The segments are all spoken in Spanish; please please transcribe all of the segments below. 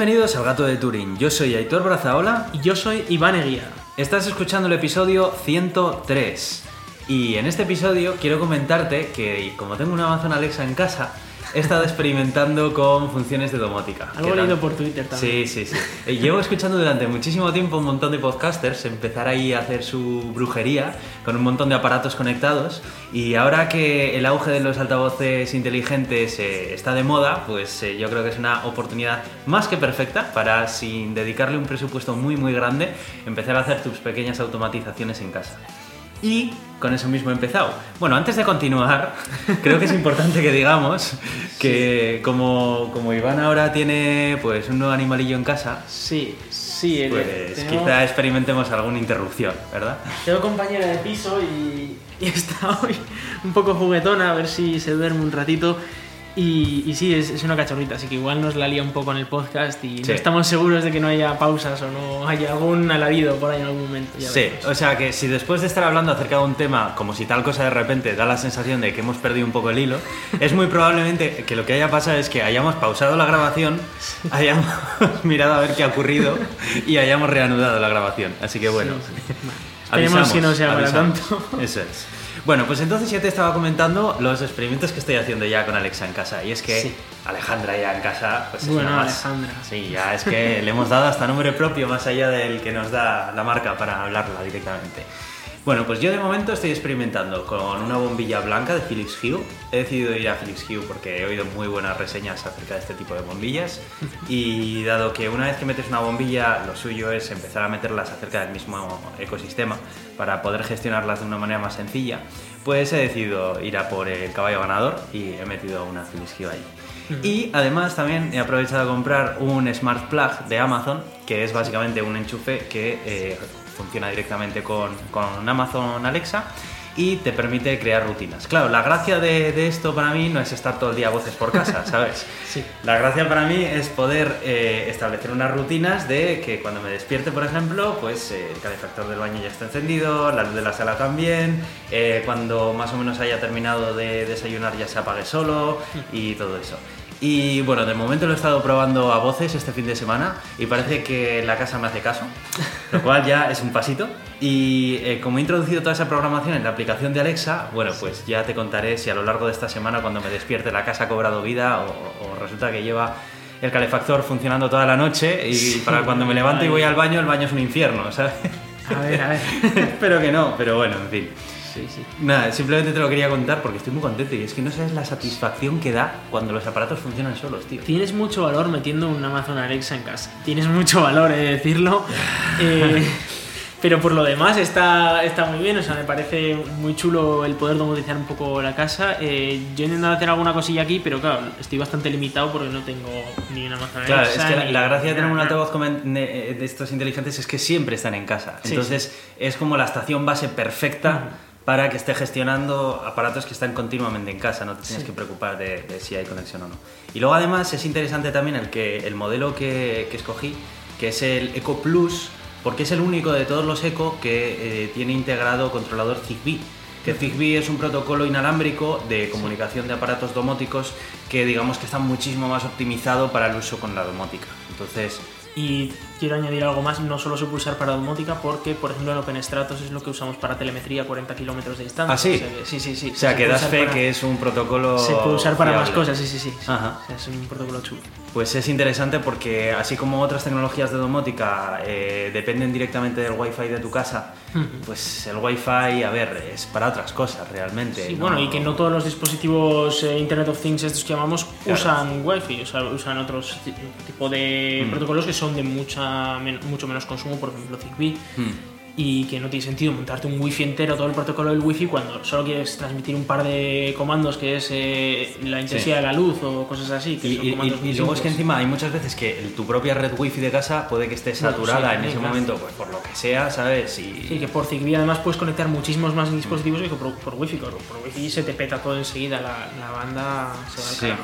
Bienvenidos al Gato de Turín. Yo soy Aitor Brazaola. Y yo soy Iván Eguía. Estás escuchando el episodio 103. Y en este episodio quiero comentarte que como tengo una Amazon Alexa en casa, he estado experimentando con funciones de domótica. Algo leído por Twitter también. Sí, sí, sí. Eh, Llevo escuchando durante muchísimo tiempo un montón de podcasters empezar ahí a hacer su brujería con un montón de aparatos conectados y ahora que el auge de los altavoces inteligentes eh, está de moda, pues eh, yo creo que es una oportunidad más que perfecta para, sin dedicarle un presupuesto muy muy grande, empezar a hacer tus pequeñas automatizaciones en casa. Y con eso mismo he empezado. Bueno, antes de continuar, creo que es importante que digamos que como, como Iván ahora tiene pues un nuevo animalillo en casa, Sí, sí. el- pues tenemos- quizá experimentemos alguna interrupción, ¿verdad? Tengo compañera de piso y, y está hoy un poco juguetona, a ver si se duerme un ratito. Y, y sí, es, es una cachorrita, así que igual nos la lía un poco en el podcast y Sí. no estamos seguros de que no haya pausas o no haya algún alarido por ahí en algún momento. ya Sí, o sea que si después de estar hablando acerca de un tema, como si tal cosa de repente da la sensación de que hemos perdido un poco el hilo, es muy probablemente que lo que haya pasado es que hayamos pausado la grabación, hayamos mirado a ver qué ha ocurrido y hayamos reanudado la grabación. Así que bueno, Esperemos que no sea para avisamos. tanto. Eso es. Bueno, pues entonces ya te estaba comentando los experimentos que estoy haciendo ya con Alexa en casa. Y es que Sí. Alejandra ya en casa, pues es Bueno, una más. Alejandra. Sí, ya es que le hemos dado hasta nombre propio más allá del que nos da la marca para hablarla directamente. Bueno, pues yo de momento estoy experimentando con una bombilla blanca de Philips Hue. He decidido ir a Philips Hue porque he oído muy buenas reseñas acerca de este tipo de bombillas. Y dado que una vez que metes una bombilla, lo suyo es empezar a meterlas acerca del mismo ecosistema para poder gestionarlas de una manera más sencilla, pues he decidido ir a por el caballo ganador y he metido una Philips Hue ahí. Y además también he aprovechado a comprar un Smart Plug de Amazon, que es básicamente un enchufe que eh, funciona directamente con, con Amazon Alexa y te permite crear rutinas. Claro, la gracia de, de esto para mí no es estar todo el día a voces por casa, ¿sabes? Sí. La gracia para mí es poder eh, establecer unas rutinas de que cuando me despierte, por ejemplo, pues eh, el calefactor del baño ya está encendido, la luz de la sala también, eh, cuando más o menos haya terminado de desayunar ya se apague solo y todo eso. Y bueno, de momento lo he estado probando a voces este fin de semana y parece que la casa me hace caso, lo cual ya es un pasito. Y eh, como he introducido toda esa programación en la aplicación de Alexa, bueno, pues ya te contaré si a lo largo de esta semana cuando me despierte la casa ha cobrado vida o, o resulta que lleva el calefactor funcionando toda la noche y para cuando me levanto y voy al baño, el baño es un infierno, ¿sabes? A ver, a ver. Espero que no, pero bueno, en fin. Sí, sí. Nada, simplemente te lo quería contar porque estoy muy contento y es que no sabes la satisfacción que da cuando los aparatos funcionan solos, tío. Tienes mucho valor metiendo un Amazon Alexa en casa. Tienes mucho valor, he de decirlo. Eh, pero por lo demás está, está muy bien. O sea, me parece muy chulo el poder domotizar un poco la casa. Eh, yo he intentado hacer alguna cosilla aquí, pero claro, estoy bastante limitado porque no tengo ni un Amazon Claro, Alexa. es que la, la gracia de tener un altavoz comen- de, estos inteligentes es que siempre están en casa. Sí, Entonces es como la estación base perfecta para que esté gestionando aparatos que están continuamente en casa. No te tienes Sí. que preocupar de, de si hay conexión o no. Y luego además es interesante también el, que, el modelo que, que escogí, que es el Eco Plus, porque es el único de todos los Eco que eh, tiene integrado controlador Zigbee. Que Zigbee es un protocolo inalámbrico de comunicación de aparatos domóticos que digamos que está muchísimo más optimizado para el uso con la domótica. Entonces, Y quiero añadir algo más, no solo se puede usar para domótica, porque, por ejemplo, en OpenStratos es lo que usamos para telemetría a 40 kilómetros de distancia. ¿Ah, sí? O sea que, sí, sí, sí. o sea, Se que das fe para- que es un protocolo. Se puede usar para más cosas, sí, sí, sí. sí. Ajá. O sea, es un protocolo chulo. Pues es interesante porque así como otras tecnologías de domótica eh, dependen directamente del wifi de tu casa, pues el wifi, a ver, es para otras cosas realmente. Sí, ¿no? bueno, y que no todos los dispositivos eh, Internet of Things, estos que llamamos, Claro. usan Wi-Fi, o sea, usan otros ti- tipo de Mm. protocolos que son de mucha, men- mucho menos consumo, por ejemplo Zigbee, Hmm. Y que no tiene sentido montarte un Wi-Fi entero, todo el protocolo del Wi-Fi, cuando solo quieres transmitir un par de comandos que es eh, la intensidad de la luz o cosas así. Que Y, son y- comandos y- muy y luego es que encima hay muchas veces que el- tu propia red wifi de casa puede que esté saturada sí, en ese claro. momento, pues por lo que sea, ¿sabes? Y, Sí, que por Zigbee además puedes conectar muchísimos más dispositivos que por, por Wi-Fi. Por, por Wi-Fi se te peta todo enseguida, la, la banda se va al Sí.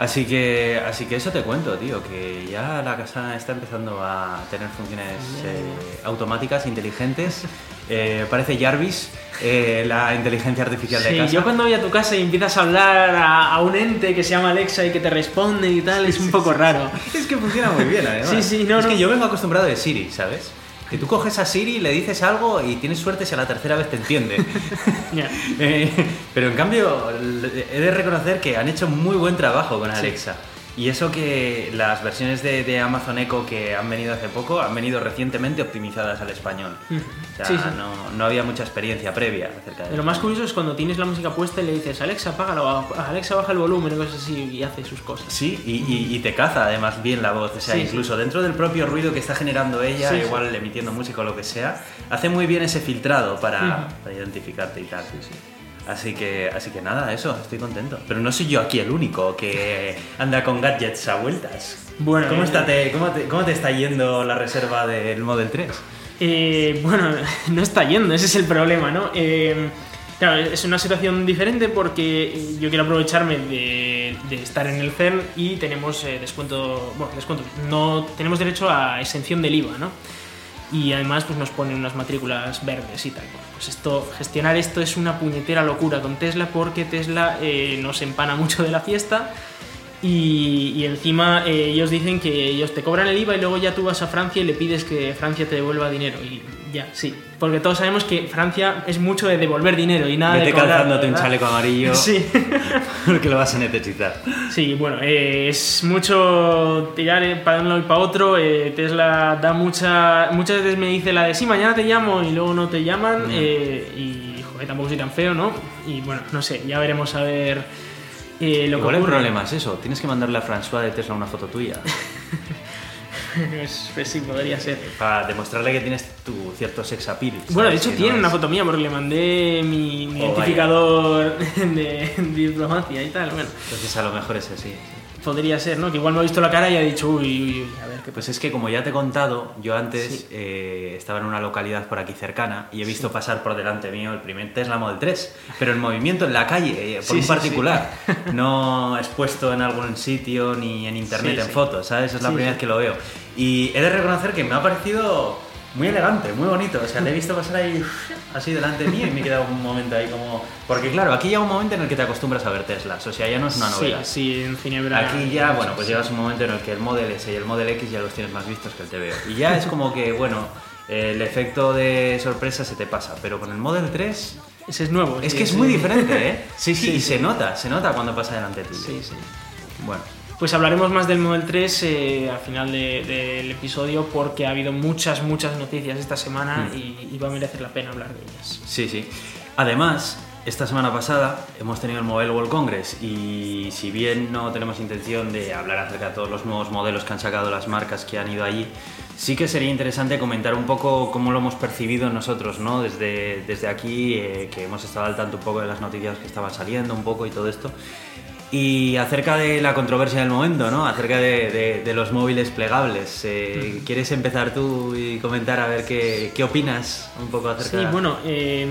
Así que, así que eso te cuento, tío, que ya la casa está empezando a tener funciones eh, automáticas, inteligentes. Eh, parece Jarvis, eh, la inteligencia artificial de Sí, casa. yo cuando voy a tu casa y empiezas a hablar a, a un ente que se llama Alexa y que te responde y tal, es un poco raro. Es que funciona muy bien, además. Sí, sí, no, es no. que yo vengo acostumbrado de Siri, ¿sabes? Que tú coges a Siri, le dices algo y tienes suerte si a la tercera vez te entiende. Eh, pero en cambio, he de reconocer que han hecho muy buen trabajo con Sí. Y eso que las versiones de, de Amazon Echo que han venido hace poco han venido recientemente optimizadas al español. O sea, Sí, sí. No, no había mucha experiencia previa acerca de Lo más curioso es cuando tienes la música puesta y le dices Alexa, apágalo, Alexa, baja el volumen, y cosas así, y hace sus cosas. Sí, y, y- y te caza además bien la voz. O sea, Sí, incluso dentro del propio ruido que está generando ella, Sí, sí. igual emitiendo música o lo que sea, hace muy bien ese filtrado para, para identificarte y tal. Así que, así que nada, eso, estoy contento. Pero no soy yo aquí el único que anda con gadgets a vueltas. Bueno, ¿Cómo, eh, está te, cómo, te, cómo te está yendo la reserva del Model 3? Eh, bueno, no está yendo, ese es el problema, ¿no? Eh, claro, es una situación diferente porque yo quiero aprovecharme de, de estar en el CERN y tenemos eh, descuento, bueno, descuento, no tenemos derecho a exención del IVA, ¿no? Y además pues nos ponen unas matrículas verdes y tal. Pues esto, gestionar esto es una puñetera locura con Tesla porque Tesla eh, nos empana mucho de la fiesta y, y encima eh, ellos dicen que ellos te cobran el IVA y luego ya tú vas a Francia y le pides que Francia te devuelva dinero. Y ya, sí. Porque todos sabemos que Francia es mucho de devolver dinero y nada Vete de cobrar, calzándote un ¿verdad? chaleco amarillo Sí. porque lo vas a necesitar. Sí, bueno, eh, es mucho tirar eh, para un lado y para otro. eh, Tesla da mucha. Muchas veces me dice la de sí, mañana te llamo y luego no te llaman. Mm. eh, y joder, tampoco soy tan feo, ¿no? Y bueno, no sé, ya veremos a ver eh, lo Igual que el ocurre. problema es eso, tienes que mandarle a François de Tesla una foto tuya. Sí, podría ser. Para demostrarle que tienes tu cierto sex appeal. Bueno, de ¿sabes? hecho Que tiene no una es- foto mía porque le mandé mi, mi Oh, identificador de, diplomacia y tal. Bueno, Entonces a lo mejor es así. Podría ser, ¿no? Que igual me ha visto la cara y ha dicho, uy, uy, uy, a ver qué Pues es que como ya te he contado, yo antes Sí. eh, estaba en una localidad por aquí cercana y he visto pasar por delante mío el primer Tesla Model 3, pero en movimiento en la calle, eh, por Sí, un sí, particular, no expuesto en algún sitio ni en internet Sí, en sí. fotos, ¿sabes? Es la Sí, primera sí. vez que lo veo. Y he de reconocer que me ha parecido muy elegante, muy bonito. O sea, le he visto pasar ahí así delante mío y me he quedado un momento ahí como... Porque claro, aquí llega un momento en el que te acostumbras a ver Teslas, o sea, ya no es una Sí, novedad. sí, en Ginebra. Aquí ya, bueno, pues llegas un momento en el que el Model S y el Model X ya los tienes más vistos que el TVO. Y ya es como que, bueno, el efecto de sorpresa se te pasa. Pero con el Model 3 Ese es nuevo. es sí, que es sí. muy diferente, ¿eh? Sí, sí, Sí, y sí. se nota, se nota cuando pasa delante tuyo. Sí, sí. Bueno, Pues hablaremos más del Model 3 eh, al final de- del episodio porque ha habido muchas, muchas noticias esta semana Mm. y, y va a merecer la pena hablar de ellas. sí, sí. Además, esta semana pasada hemos tenido el Mobile World Congress y si bien no tenemos intención de hablar acerca de todos los nuevos modelos que han sacado las marcas que han ido allí, sí que sería interesante comentar un poco cómo lo hemos percibido nosotros, ¿no? Desde, desde aquí, eh, que hemos estado al tanto un poco de las noticias que estaban saliendo, un poco y todo esto. Y acerca de la controversia del momento, ¿no? Acerca de, de- de los móviles plegables. Eh, ¿Quieres empezar tú y comentar a ver qué, qué opinas un poco acerca Sí, bueno, eh,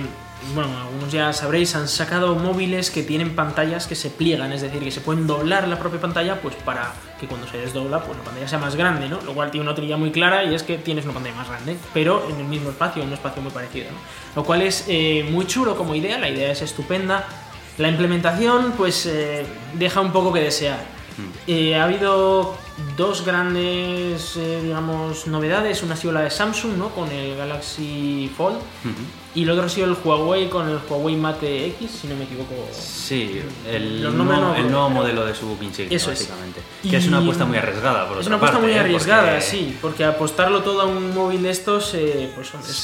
bueno, algunos ya sabréis, han sacado móviles que tienen pantallas que se pliegan, es decir, que se pueden doblar la propia pantalla pues para que cuando se desdobla pues la pantalla sea más grande, ¿no? Lo cual tiene una utilidad muy clara y es que tienes una pantalla más grande, pero en el mismo espacio, en un espacio muy parecido, ¿no? Lo cual es eh, muy chulo como idea, la idea es estupenda. La implementación pues eh, deja un poco que desear. Eh, ha habido dos grandes, eh, digamos, novedades. Una ha sido la de Samsung, ¿no? Con el Galaxy Fold. Y el otro ha sido el Huawei con el Huawei Mate X, si no me equivoco. Sí, el, nuevo, no- el nuevo modelo de su insignia, Eso es. básicamente. Y- Que es una apuesta muy arriesgada, por Es otra una apuesta parte, muy ¿eh? arriesgada, Porque- sí, porque apostarlo todo a un móvil de estos eh, pues es Sí.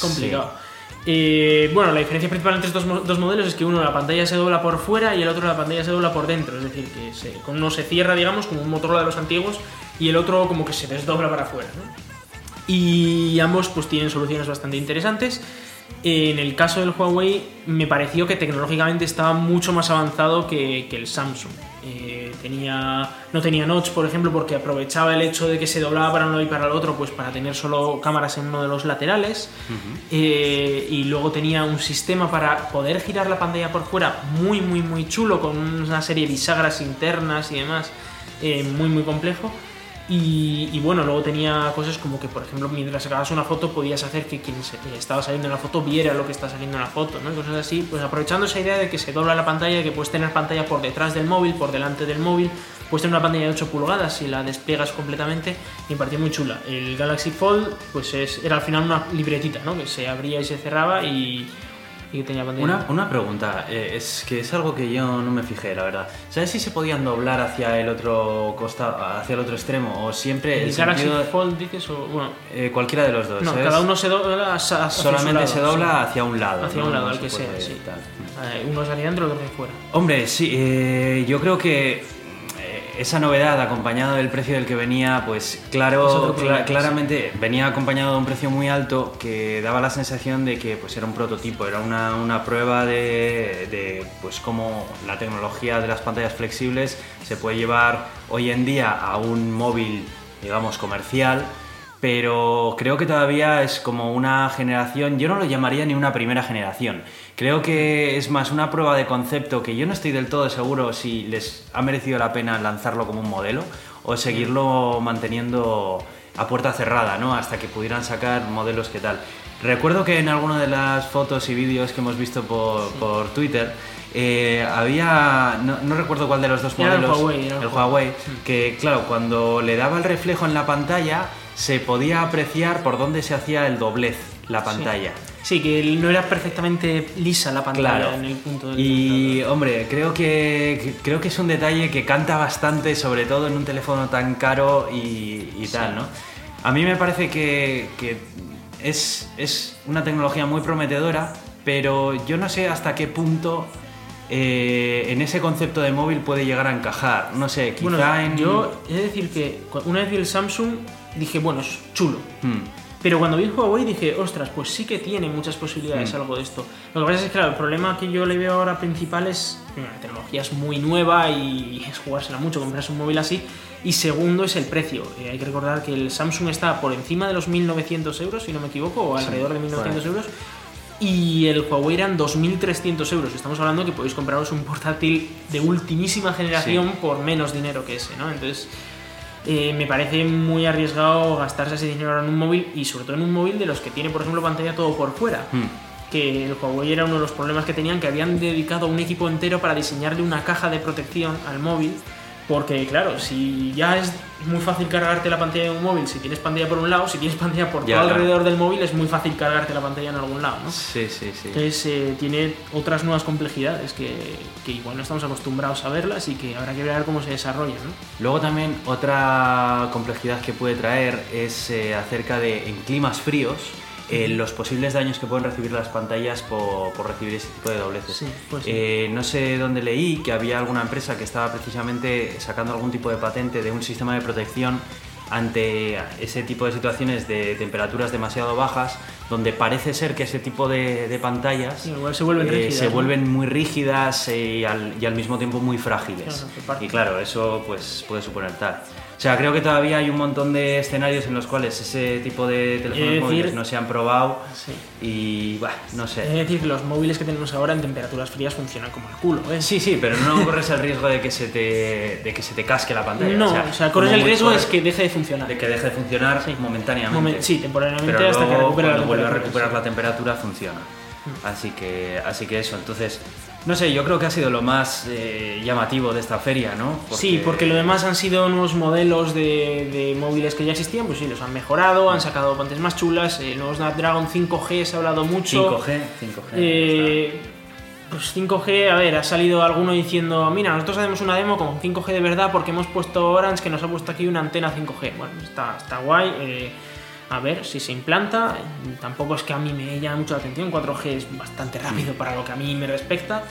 Eh, bueno, la diferencia principal entre estos dos modelos es que uno la pantalla se dobla por fuera y el otro la pantalla se dobla por dentro, es decir, que se- uno se cierra, digamos, como un Motorola de los antiguos y el otro como que se desdobla para afuera. Y ambos pues tienen soluciones bastante interesantes. En el caso del Huawei me pareció que tecnológicamente estaba mucho más avanzado que el Samsung. Eh, tenía, no tenía notch, por ejemplo, porque aprovechaba el hecho de que se doblaba para un lado y para el otro, pues para tener solo cámaras en uno de los laterales. Eh, y luego tenía un sistema para poder girar la pantalla por fuera muy, muy, muy chulo, con una serie de bisagras internas y demás eh, muy muy complejo. Y, bueno, luego tenía cosas como que, por ejemplo, mientras sacabas una foto podías hacer que quien eh, estaba saliendo en la foto viera lo que está saliendo en la foto, ¿no? Cosas así, pues aprovechando esa idea de que se dobla la pantalla, que puedes tener pantalla por detrás del móvil, por delante del móvil, puedes tener una pantalla de 8 pulgadas si la despegas completamente y me pareció muy chula. El Galaxy Fold, pues es, era al final una libretita, ¿no? Que se abría y se cerraba y y tenía pantalla. Una, una pregunta, eh, es que es algo que yo no me fijé, la verdad. ¿Sabes si se podían doblar hacia el otro costado, hacia el otro extremo? O siempre ¿El, Galaxy sentido- Fold dices o bueno, eh, cualquiera de los dos. no, ¿sabes? cada uno se dobla hacia su Solamente lado, se dobla sí. hacia un lado. Hacia ¿no? un lado, No el que sea, sí. tal. Eh, uno hacia adentro, otro hacia fuera. Hombre, sí, eh, yo creo que esa novedad acompañado del precio del que venía, pues Es claro, claramente venía acompañado de un precio muy alto que daba la sensación de que pues era un prototipo, era una, una prueba de, de, pues cómo la tecnología de las pantallas flexibles se puede llevar hoy en día a un móvil, digamos, comercial. Pero creo que todavía es como una generación, yo no lo llamaría ni una primera generación. Creo que es más una prueba de concepto que yo no estoy del todo seguro si les ha merecido la pena lanzarlo como un modelo o seguirlo manteniendo a puerta cerrada, ¿no? Hasta que pudieran sacar modelos que tal. Recuerdo que en alguna de las fotos y vídeos que hemos visto por, por Twitter eh, había, no, no recuerdo cuál de los dos Era el modelos, Huawei, era el el Huawei, que claro, cuando le daba el reflejo en la pantalla se podía apreciar por dónde se hacía el doblez la pantalla. Sí, que no era perfectamente lisa la pantalla Claro. en el punto del Y hombre, creo que, creo que es un detalle que canta bastante, sobre todo en un teléfono tan caro y, y tal, ¿no? A mí me parece que, que es, es una tecnología muy prometedora, pero yo no sé hasta qué punto eh, en ese concepto de móvil puede llegar a encajar. No sé, quizá Bueno, en... yo he de decir que una vez vi el Samsung dije, bueno, es chulo. Hmm. Pero cuando vi el Huawei dije, ostras, pues sí que tiene muchas posibilidades Mm. algo de esto. Lo que pasa es que, claro, el problema que yo le veo ahora principal es, la tecnología es muy nueva y es jugársela mucho, comprarse un móvil así. Y segundo es el precio. Eh, hay que recordar que el Samsung está por encima de los 1.900 euros, si no me equivoco, o alrededor de 1.900 por ahí. euros. Y el Huawei eran 2.300 euros. Estamos hablando que podéis compraros un portátil de ultimísima generación por menos dinero que ese, ¿no? Entonces, eh, me parece muy arriesgado gastarse ese dinero en un móvil y sobre todo en un móvil de los que tiene, por ejemplo, pantalla todo por fuera. Hmm. Que el Huawei era uno de los problemas que tenían, que habían dedicado un equipo entero para diseñarle una caja de protección al móvil. Porque, claro, si ya es muy fácil cargarte la pantalla de un móvil, si tienes pantalla por un lado, si tienes pantalla por Ya, todo claro. alrededor del móvil, es muy fácil cargarte la pantalla en algún lado, ¿no? Sí, sí, sí. Entonces eh, tiene otras nuevas complejidades que, que igual no estamos acostumbrados a verlas y que habrá que ver cómo se desarrollan, ¿no? Luego también otra complejidad que puede traer es eh, acerca de en climas fríos eh, los posibles daños que pueden recibir las pantallas por, por recibir ese tipo de dobleces. Sí, pues sí. Eh, no sé dónde leí que había alguna empresa que estaba precisamente sacando algún tipo de patente de un sistema de protección ante ese tipo de situaciones de temperaturas demasiado bajas, donde parece ser que ese tipo de, de pantallas Sí, se vuelven eh, rígidas, se ¿no? vuelven muy rígidas eh, y, al, y al mismo tiempo muy frágiles. Claro, y claro, eso pues puede suponer tal. O sea, creo que todavía hay un montón de escenarios en los cuales ese tipo de teléfonos decir- móviles no se han probado Sí. y, bah, no Es sé. decir, que los móviles que tenemos ahora en temperaturas frías funcionan como el culo, ¿eh? Sí, sí, pero no corres el riesgo de que se te, de que se te casque la pantalla. No, o sea, corres como el muy riesgo es que deje de funcionar. de que deje de funcionar momentáneamente. Momen- sí, temporalmente pero hasta que luego, recupere la cuando vuelve a recuperar sí. la temperatura funciona. Así que, así que eso, entonces, no sé, yo creo que ha sido lo más eh, llamativo de esta feria, ¿no? Sí, porque lo demás han sido nuevos modelos de, de móviles que ya existían, pues sí, los han mejorado, han sacado pantallas más chulas, el nuevo Snapdragon 5G se ha hablado mucho. 5G, 5G. Eh, pues 5G, a ver, ha salido alguno diciendo, mira, nosotros hacemos una demo con 5G de verdad porque hemos puesto Orange que nos ha puesto aquí una antena 5G. Bueno, está, está guay. eh, a ver si se implanta. Tampoco es que a mí me llame mucho la atención. 4G es bastante rápido para lo que a mí me respecta.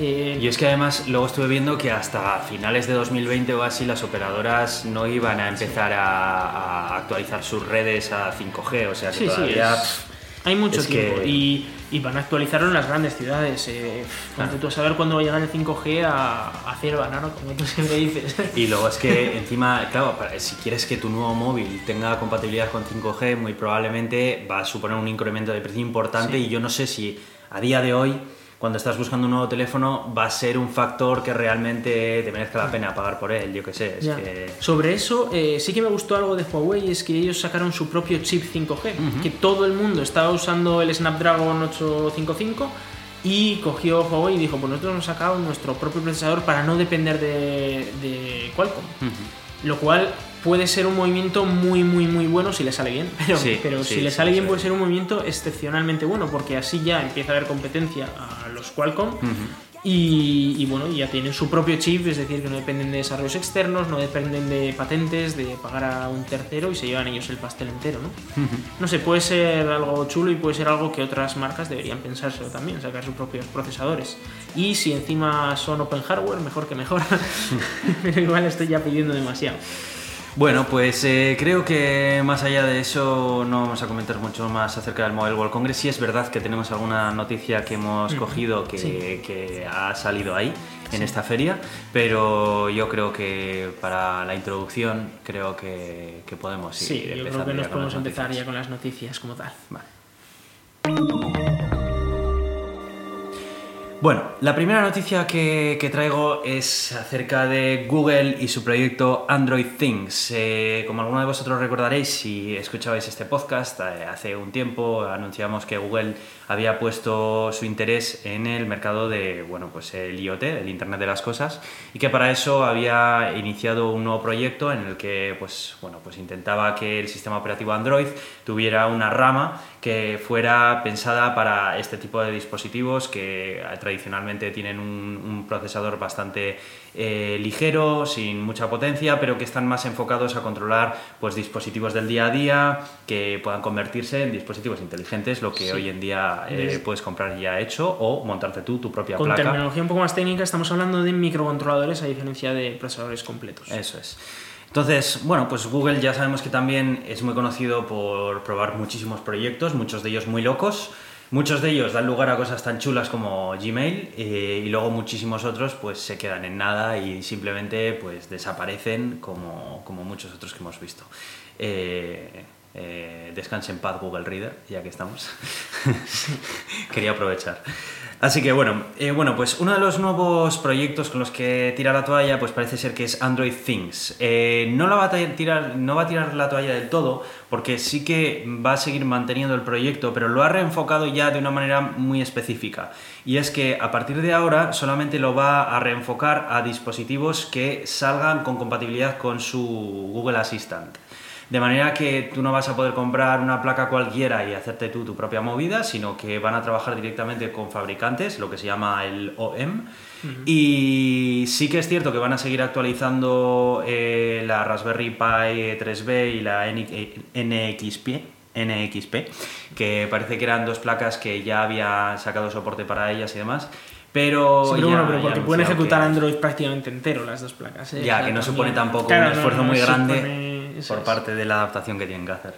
Eh, Y es que además luego estuve viendo que hasta finales de 2020 o así las operadoras no iban a empezar a, a actualizar sus redes a 5G, o sea que Sí, sí, todavía... es- hay mucho es tiempo que- y, y van a actualizarlo en las grandes ciudades. Eh, ponte tú a saber cuándo va a llegar el 5G a, a cierva, ¿no? Como tú siempre dices. Y luego es que encima, claro, para- si quieres que tu nuevo móvil tenga compatibilidad con 5G, muy probablemente va a suponer un incremento de precio importante Sí. y yo no sé si a día de hoy, cuando estás buscando un nuevo teléfono va a ser un factor que realmente te merezca la pena pagar por él, yo qué sé. Es Ya. que... Sobre eso, eh, sí que me gustó algo de Huawei, es que ellos sacaron su propio chip 5G, que todo el mundo estaba usando el Snapdragon 855 y cogió Huawei y dijo, pues nosotros hemos sacado nuestro propio procesador para no depender de, de Qualcomm. Lo cual puede ser un movimiento muy, muy, muy bueno si le sale bien. Pero, Sí, pero sí, si le sale sí. bien puede ser un movimiento excepcionalmente bueno, porque así ya empieza a haber competencia a los Qualcomm. Y, y bueno, ya tienen su propio chip, es decir, que no dependen de desarrollos externos, no dependen de patentes, de pagar a un tercero y se llevan ellos el pastel entero, ¿no? No sé, puede ser algo chulo y puede ser algo que otras marcas deberían pensárselo también, sacar sus propios procesadores. Y si encima son open hardware, mejor que mejor. Pero igual estoy ya pidiendo demasiado. Bueno, pues eh, creo que más allá de eso no vamos a comentar mucho más acerca del Mobile World Congress. Sí es verdad que tenemos alguna noticia que hemos cogido que, sí. que ha salido ahí en esta feria, pero yo creo que para la introducción creo que, que podemos Sí, ir yo creo que nos podemos empezar ya con las noticias como tal. Vale. Bueno, la primera noticia que, traigo es acerca de Google y su proyecto Android Things. Eh, como alguno de vosotros recordaréis, si escuchabais este podcast, eh, hace un tiempo anunciamos que Google había puesto su interés en el mercado de, bueno, pues el IoT, el Internet de las Cosas, y que para eso había iniciado un nuevo proyecto en el que, pues, bueno, pues intentaba que el sistema operativo Android tuviera una rama que fuera pensada para este tipo de dispositivos que tradicionalmente tienen un, un procesador bastante eh, ligero, sin mucha potencia, pero que están más enfocados a controlar pues, dispositivos del día a día, que puedan convertirse en dispositivos inteligentes, lo que Sí. hoy en día eh, Des- puedes comprar ya hecho o montarte tú tu propia Con placa. terminología un poco más técnica, estamos hablando de microcontroladores a diferencia de procesadores completos. Eso es. Entonces, bueno, pues Google ya sabemos que también es muy conocido por probar muchísimos proyectos, muchos de ellos muy locos. Muchos de ellos dan lugar a cosas tan chulas como Gmail eh, y luego muchísimos otros pues se quedan en nada y simplemente pues desaparecen como, como muchos otros que hemos visto. Eh, eh, descanse en paz Google Reader, ya que estamos. Quería aprovechar. Así que bueno, eh, bueno, pues uno de los nuevos proyectos con los que tira la toalla, pues parece ser que es Android Things. Eh, no, la va a tirar, no va a tirar la toalla del todo, porque sí que va a seguir manteniendo el proyecto, pero lo ha reenfocado ya de una manera muy específica. Y es que a partir de ahora solamente lo va a reenfocar a dispositivos que salgan con compatibilidad con su Google Assistant. De manera que tú no vas a poder comprar una placa cualquiera y hacerte tú tu propia movida, sino que van a trabajar directamente con fabricantes, lo que se llama el OEM. Y sí que es cierto que van a seguir actualizando eh, la Raspberry Pi 3B y la NXP, NXP, que parece que eran dos placas que ya había sacado soporte para ellas y demás. Pero, Sí, pero ya- bueno, pero porque pueden ejecutar que- Android prácticamente entero las dos placas. ¿eh? ya, O sea, que no también- supone tampoco Claro, un esfuerzo no muy grande supone- por es. parte de la adaptación que tienen que hacer.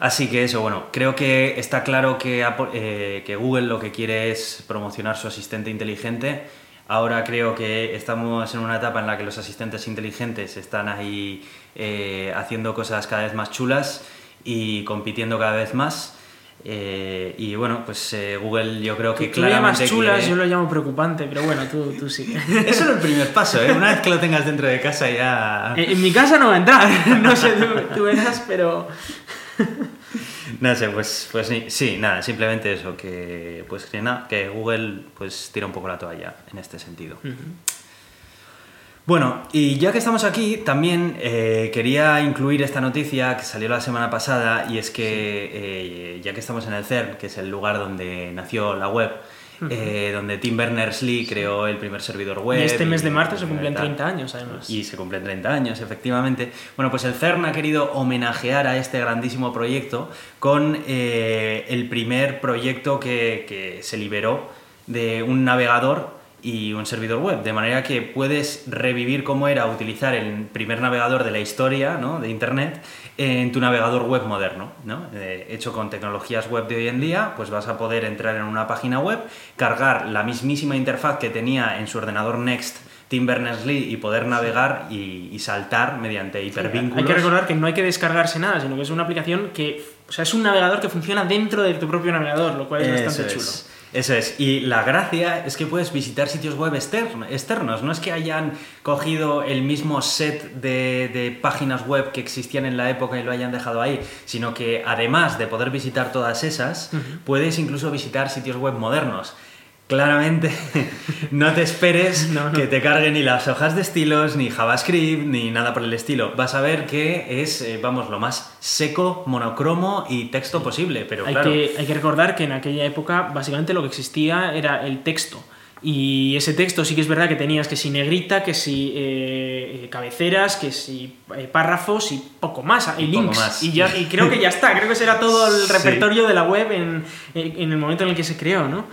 Así que eso, bueno, creo que está claro que, Apple- eh, que Google lo que quiere es promocionar su asistente inteligente. Ahora creo que estamos en una etapa en la que los asistentes inteligentes están ahí eh, haciendo cosas cada vez más chulas y compitiendo cada vez más. Eh, y bueno, pues eh, Google yo creo que Tú lo llamas claramente chulas, yo lo llamo preocupante, pero bueno, tú, tú sí. Es solo el primer paso, ¿eh? Una vez que lo tengas dentro de casa ya... En, en mi casa no va a entrar, no sé, tú, tú verás, pero... No sé, pues, pues sí, sí, nada, simplemente eso, que pues que nada, que Google pues tira un poco la toalla en este sentido. Bueno, y ya que estamos aquí, también eh, quería incluir esta noticia que salió la semana pasada y es que eh, ya que estamos en el CERN, que es el lugar donde nació la web, eh, donde Tim Berners-Lee creó el primer servidor web. Y este mes de marzo se cumplen tal. 30 años, además. Y se cumplen 30 años, efectivamente. Bueno, pues el CERN ha querido homenajear a este grandísimo proyecto con el primer proyecto que, que se liberó de un navegador y un servidor web, de manera que puedes revivir cómo era utilizar el primer navegador de la historia ¿no? de Internet en tu navegador web moderno, ¿no? Eh, hecho con tecnologías web de hoy en día, pues vas a poder entrar en una página web, cargar la mismísima interfaz que tenía en su ordenador Next Tim Berners-Lee y poder navegar y, y saltar mediante hipervínculos. Hay que recordar que no hay que descargarse nada, sino que es una aplicación que... O sea, es un navegador que funciona dentro de tu propio navegador, lo cual es Eso bastante es. chulo. Eso es, y la gracia es que puedes visitar sitios web externos, no es que hayan cogido el mismo set de, páginas web que existían en la época y lo hayan dejado ahí, sino que además de poder visitar todas esas, puedes incluso visitar sitios web modernos claramente no te esperes que te carguen ni las hojas de estilos, ni JavaScript, ni nada por el estilo. Vas a ver que es, eh, vamos, lo más seco, monocromo y texto posible. Pero hay, que, hay que recordar que en aquella época básicamente lo que existía era el texto. Y ese texto sí que es verdad que tenías que si negrita, que si eh, cabeceras, que si eh, párrafos y poco más, y links. Y, ya, y creo que ya está, creo que será todo el repertorio de la web en, en, el momento en el que se creó, ¿no?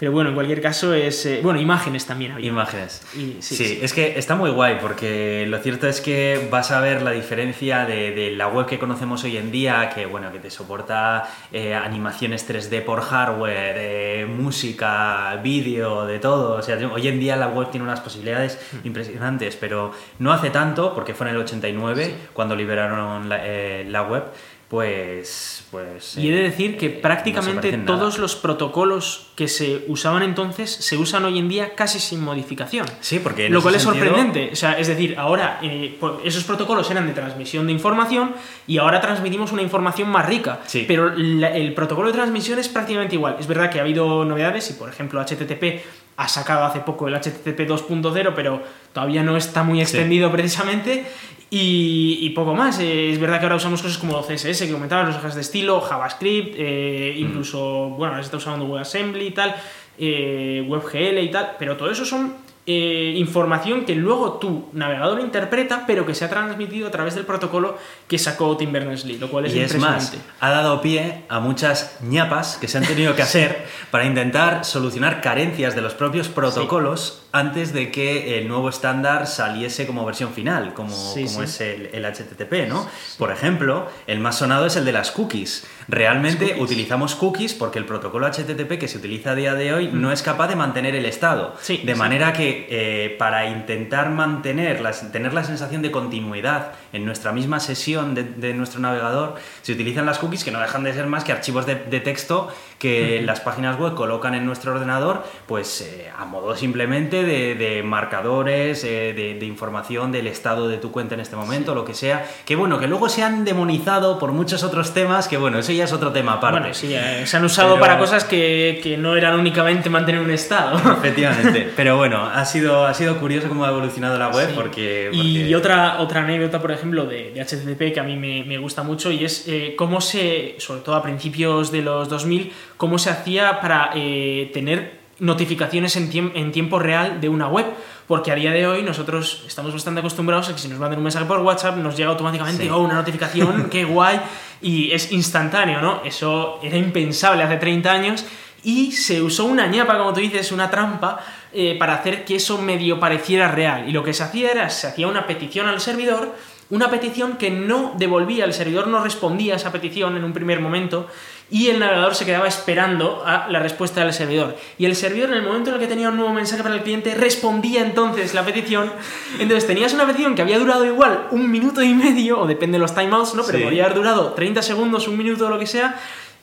Pero bueno, en cualquier caso es... Eh, bueno, imágenes también había. Imágenes. sí, es que está muy guay porque lo cierto es que vas a ver la diferencia de, la web que conocemos hoy en día, que bueno, que te soporta eh, animaciones 3D por hardware, eh, música, vídeo, de todo. O sea, hoy en día la web tiene unas posibilidades mm. impresionantes, pero no hace tanto, porque fue en el 89 cuando liberaron la, la web, pues, pues... Y he de decir que eh, prácticamente todos los protocolos que se usaban entonces se usan hoy en día casi sin modificación. Sí, porque... Lo cual es sorprendente. O sea, es decir, ahora eh, pues, esos protocolos eran de transmisión de información y ahora transmitimos una información más rica. Sí. Pero el protocolo de transmisión es prácticamente igual. Es verdad que ha habido novedades y, por ejemplo, HTTP ha sacado hace poco el HTTP 2.0, pero todavía no está muy extendido precisamente. Y, poco más. Eh, es verdad que ahora usamos cosas como CSS, que comentabas, los hojas de estilo, JavaScript, eh, incluso, bueno, ahora se está usando WebAssembly y tal, eh, WebGL y tal, pero todo eso son información que luego tu navegador interpreta, pero que se ha transmitido a través del protocolo que sacó Tim Berners-Lee, lo cual es y Es más, ha dado pie a muchas ñapas que se han tenido que hacer para intentar solucionar carencias de los propios protocolos antes de que el nuevo estándar saliese como versión final, como, como es el, el, HTTP, ¿no? Por ejemplo, el más sonado es el de las cookies. Realmente utilizamos cookies porque el protocolo HTTP que se utiliza a día de hoy no es capaz de mantener el estado. de manera que eh, para intentar mantener, tener la sensación de continuidad en nuestra misma sesión de, nuestro navegador, se utilizan las cookies que no dejan de ser más que archivos de, texto que las páginas web colocan en nuestro ordenador, pues eh, a modo simplemente de, marcadores, eh, de, información del estado de tu cuenta en este momento, lo que sea, que bueno, que luego se han demonizado por muchos otros temas, que bueno, eso ya es otro tema aparte. Bueno, sí, se han usado para cosas que, que no eran únicamente mantener un estado. Efectivamente, pero bueno, ha sido, ha sido curioso cómo ha evolucionado la web porque, Y otra, otra anécdota, por ejemplo, de, de HTTP que a mí me, me gusta mucho y es eh, cómo se, sobre todo a principios de los 2000, cómo se hacía para eh, tener notificaciones en, en, tiempo real de una web, porque a día de hoy nosotros estamos bastante acostumbrados a que si nos mandan un mensaje por WhatsApp nos llega automáticamente oh, una notificación, qué guay, y es instantáneo, ¿no? Eso era impensable hace 30 años y se usó una ñapa, como tú dices, una trampa, eh, para hacer que eso medio pareciera real. Y lo que se hacía era, se hacía una petición al servidor, una petición que no devolvía, el servidor no respondía a esa petición en un primer momento, y el navegador se quedaba esperando a la respuesta del servidor. Y el servidor, en el momento en el que tenía un nuevo mensaje para el cliente, respondía entonces la petición. Entonces tenías una petición que había durado igual un minuto y medio, o depende de los timeouts, ¿no? Pero podría haber durado 30 segundos, un minuto o lo que sea,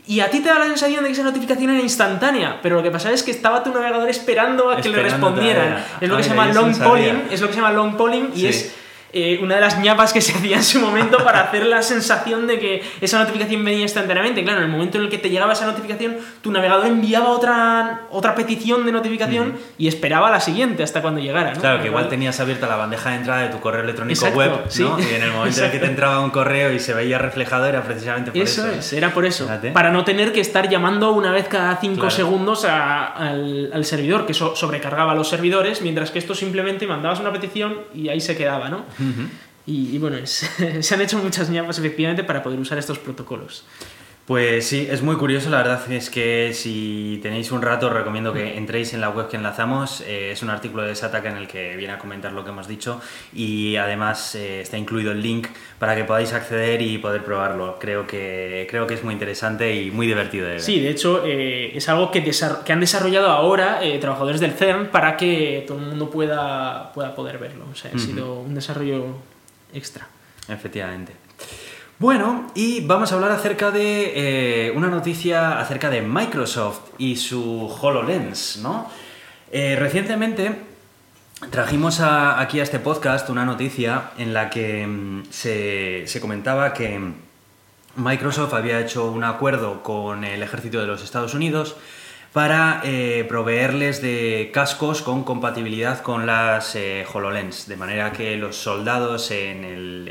y a ti te da la sensación de que esa notificación era instantánea, pero lo que pasaba es que estaba tu navegador esperando a que le respondieran. Es lo que se llama long polling, es lo que se llama long polling y es eh, una de las ñapas que se hacía en su momento para hacer la sensación de que esa notificación venía instantáneamente. Claro, en el momento en el que te llegaba esa notificación, tu navegador enviaba otra, otra petición de notificación y esperaba la siguiente hasta cuando llegara. Claro, que igual tenías abierta la bandeja de entrada de tu correo electrónico web, ¿no? Y en el momento en el que te entraba un correo y se veía reflejado era precisamente por eso. Eso es, era por eso. Para no tener que estar llamando una vez cada cinco segundos al, al, servidor, que eso sobrecargaba a los servidores, mientras que esto simplemente mandabas una petición y ahí se quedaba, ¿no? Y, bueno, se han hecho muchas ñapas efectivamente para poder usar estos protocolos. Pues sí, es muy curioso, la verdad es que si tenéis un rato os recomiendo que entréis en la web que enlazamos, eh, es un artículo de Sataka en el que viene a comentar lo que hemos dicho y además eh, está incluido el link para que podáis acceder y poder probarlo. Creo que, creo que es muy interesante y muy divertido de ver. Sí, de hecho eh, es algo que, que, han desarrollado ahora trabajadores del CERN para que todo el mundo pueda, pueda poder verlo. O sea, ha sido un desarrollo extra. Efectivamente. Bueno, y vamos a hablar acerca de eh, una noticia acerca de Microsoft y su HoloLens, ¿no? Eh, recientemente trajimos aquí a este podcast una noticia en la que mm, se, comentaba que Microsoft había hecho un acuerdo con el ejército de los Estados Unidos para eh, proveerles de cascos con compatibilidad con las HoloLens, de manera que los soldados en el,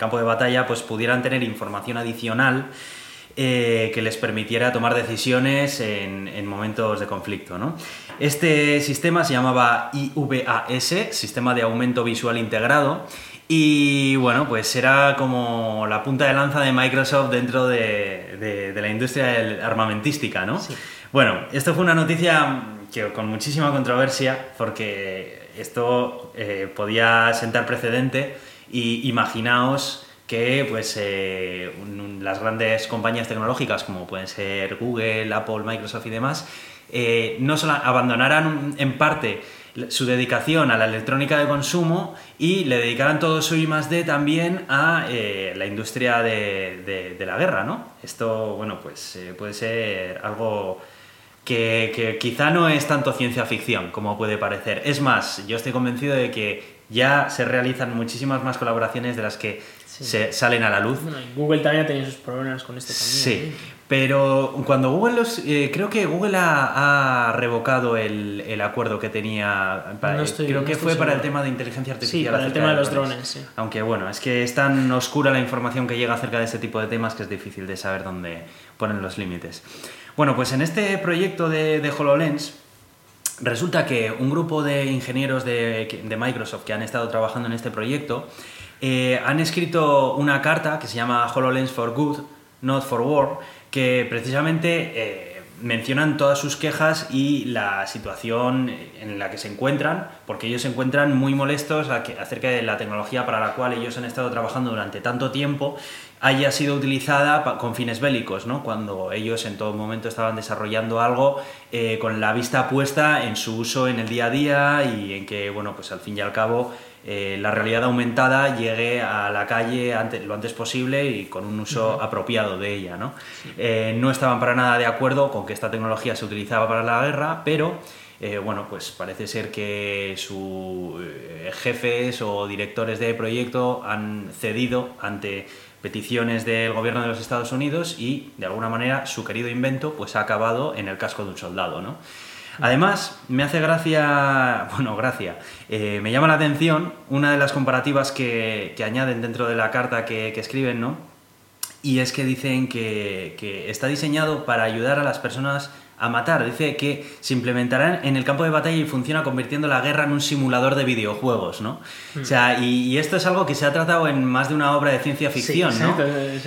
campo de batalla pues, pudieran tener información adicional eh, que les permitiera tomar decisiones en, momentos de conflicto. Este sistema se llamaba IVAS, Sistema de Aumento Visual Integrado, y bueno, pues era como la punta de lanza de Microsoft dentro de, la industria armamentística, ¿no? Bueno, esto fue una noticia que con muchísima controversia, porque esto eh, podía sentar precedente y imaginaos que pues, eh, las grandes compañías tecnológicas como pueden ser Google, Apple, Microsoft y demás, eh, no solo abandonaran en parte su dedicación a la electrónica de consumo y le dedicaran todo su I también a la industria de, la guerra, ¿no? Esto, bueno, pues puede ser algo que, quizá no es tanto ciencia ficción como puede parecer. Es más, yo estoy convencido de que ya se realizan muchísimas más colaboraciones de las que se salen a la luz. Google también ha tenido sus problemas con esto también. Sí, ¿eh? pero cuando Google los... Eh, creo que Google ha, revocado el, acuerdo que tenía... creo que fue para el tema de inteligencia artificial. Sí, para el tema de, los drones. Aunque bueno, es que es tan oscura la información que llega acerca de este tipo de temas que es difícil de saber dónde ponen los límites. Bueno, pues en este proyecto de, HoloLens, resulta que un grupo de ingenieros de, Microsoft que han estado trabajando en este proyecto eh, han escrito una carta que se llama HoloLens for Good, Not for War, que precisamente eh, mencionan todas sus quejas y la situación en la que se encuentran, porque ellos se encuentran muy molestos acerca de la tecnología para la cual ellos han estado trabajando durante tanto tiempo haya sido utilizada con fines bélicos, ¿no? cuando ellos en todo momento estaban desarrollando algo eh, con la vista puesta en su uso en el día a día y en que, bueno, pues al fin y al cabo eh, la realidad aumentada llegue a la calle lo antes posible y con un uso apropiado de ella. ¿no? Eh, no estaban para nada de acuerdo con que esta tecnología se utilizaba para la guerra, pero bueno, pues parece ser que sus jefes o directores de proyecto han cedido ante peticiones del gobierno de los Estados Unidos y de alguna manera su querido invento pues ha acabado en el casco de un soldado, ¿no? Además, me hace gracia, bueno, gracia, eh, me llama la atención una de las comparativas que, añaden dentro de la carta que, que, escriben, ¿no? Y es que dicen que, que está diseñado para ayudar a las personas a matar. Dice que se implementará en el campo de batalla y funciona convirtiendo la guerra en un simulador de videojuegos, ¿no? O sea, y, esto es algo que se ha tratado en más de una obra de ciencia ficción, ¿no?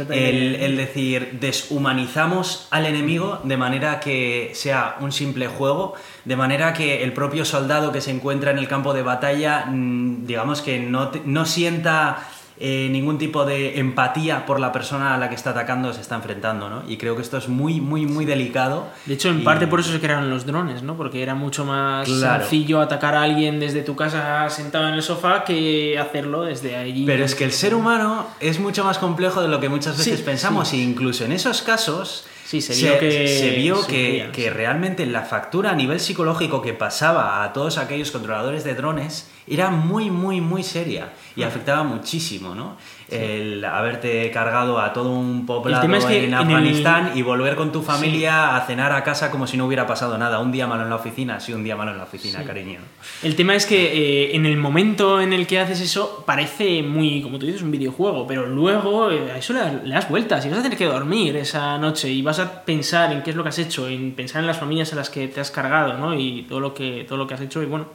El, el, decir, deshumanizamos al enemigo de manera que sea un simple juego, de manera que el propio soldado que se encuentra en el campo de batalla, mm, digamos que no, no sienta eh, ningún tipo de empatía por la persona a la que está atacando se está enfrentando, ¿no? Y creo que esto es muy, muy, muy delicado. De hecho, en parte por eso se crearon los drones, ¿no? Porque era mucho más sencillo atacar a alguien desde tu casa sentado en el sofá que hacerlo desde allí. Pero es que el ser humano es mucho más complejo de lo que muchas veces pensamos, e incluso en esos casos Sí, se vio, que, se vio que, realmente la factura a nivel psicológico que pasaba a todos aquellos controladores de drones era muy, muy, muy seria y mm. afectaba muchísimo, ¿no? El haberte cargado a todo un poblado en Afganistán y volver con tu familia a cenar a casa como si no hubiera pasado nada. Un día malo en la oficina, sí, un día malo en la oficina, cariño. El tema es que eh, en el momento en el que haces eso parece muy, como tú dices, un videojuego, pero luego eh, a eso le, le das vueltas y vas a tener que dormir esa noche y vas a pensar en qué es lo que has hecho, en pensar en las familias a las que te has cargado, ¿no? Y todo lo que, todo lo que has hecho y bueno,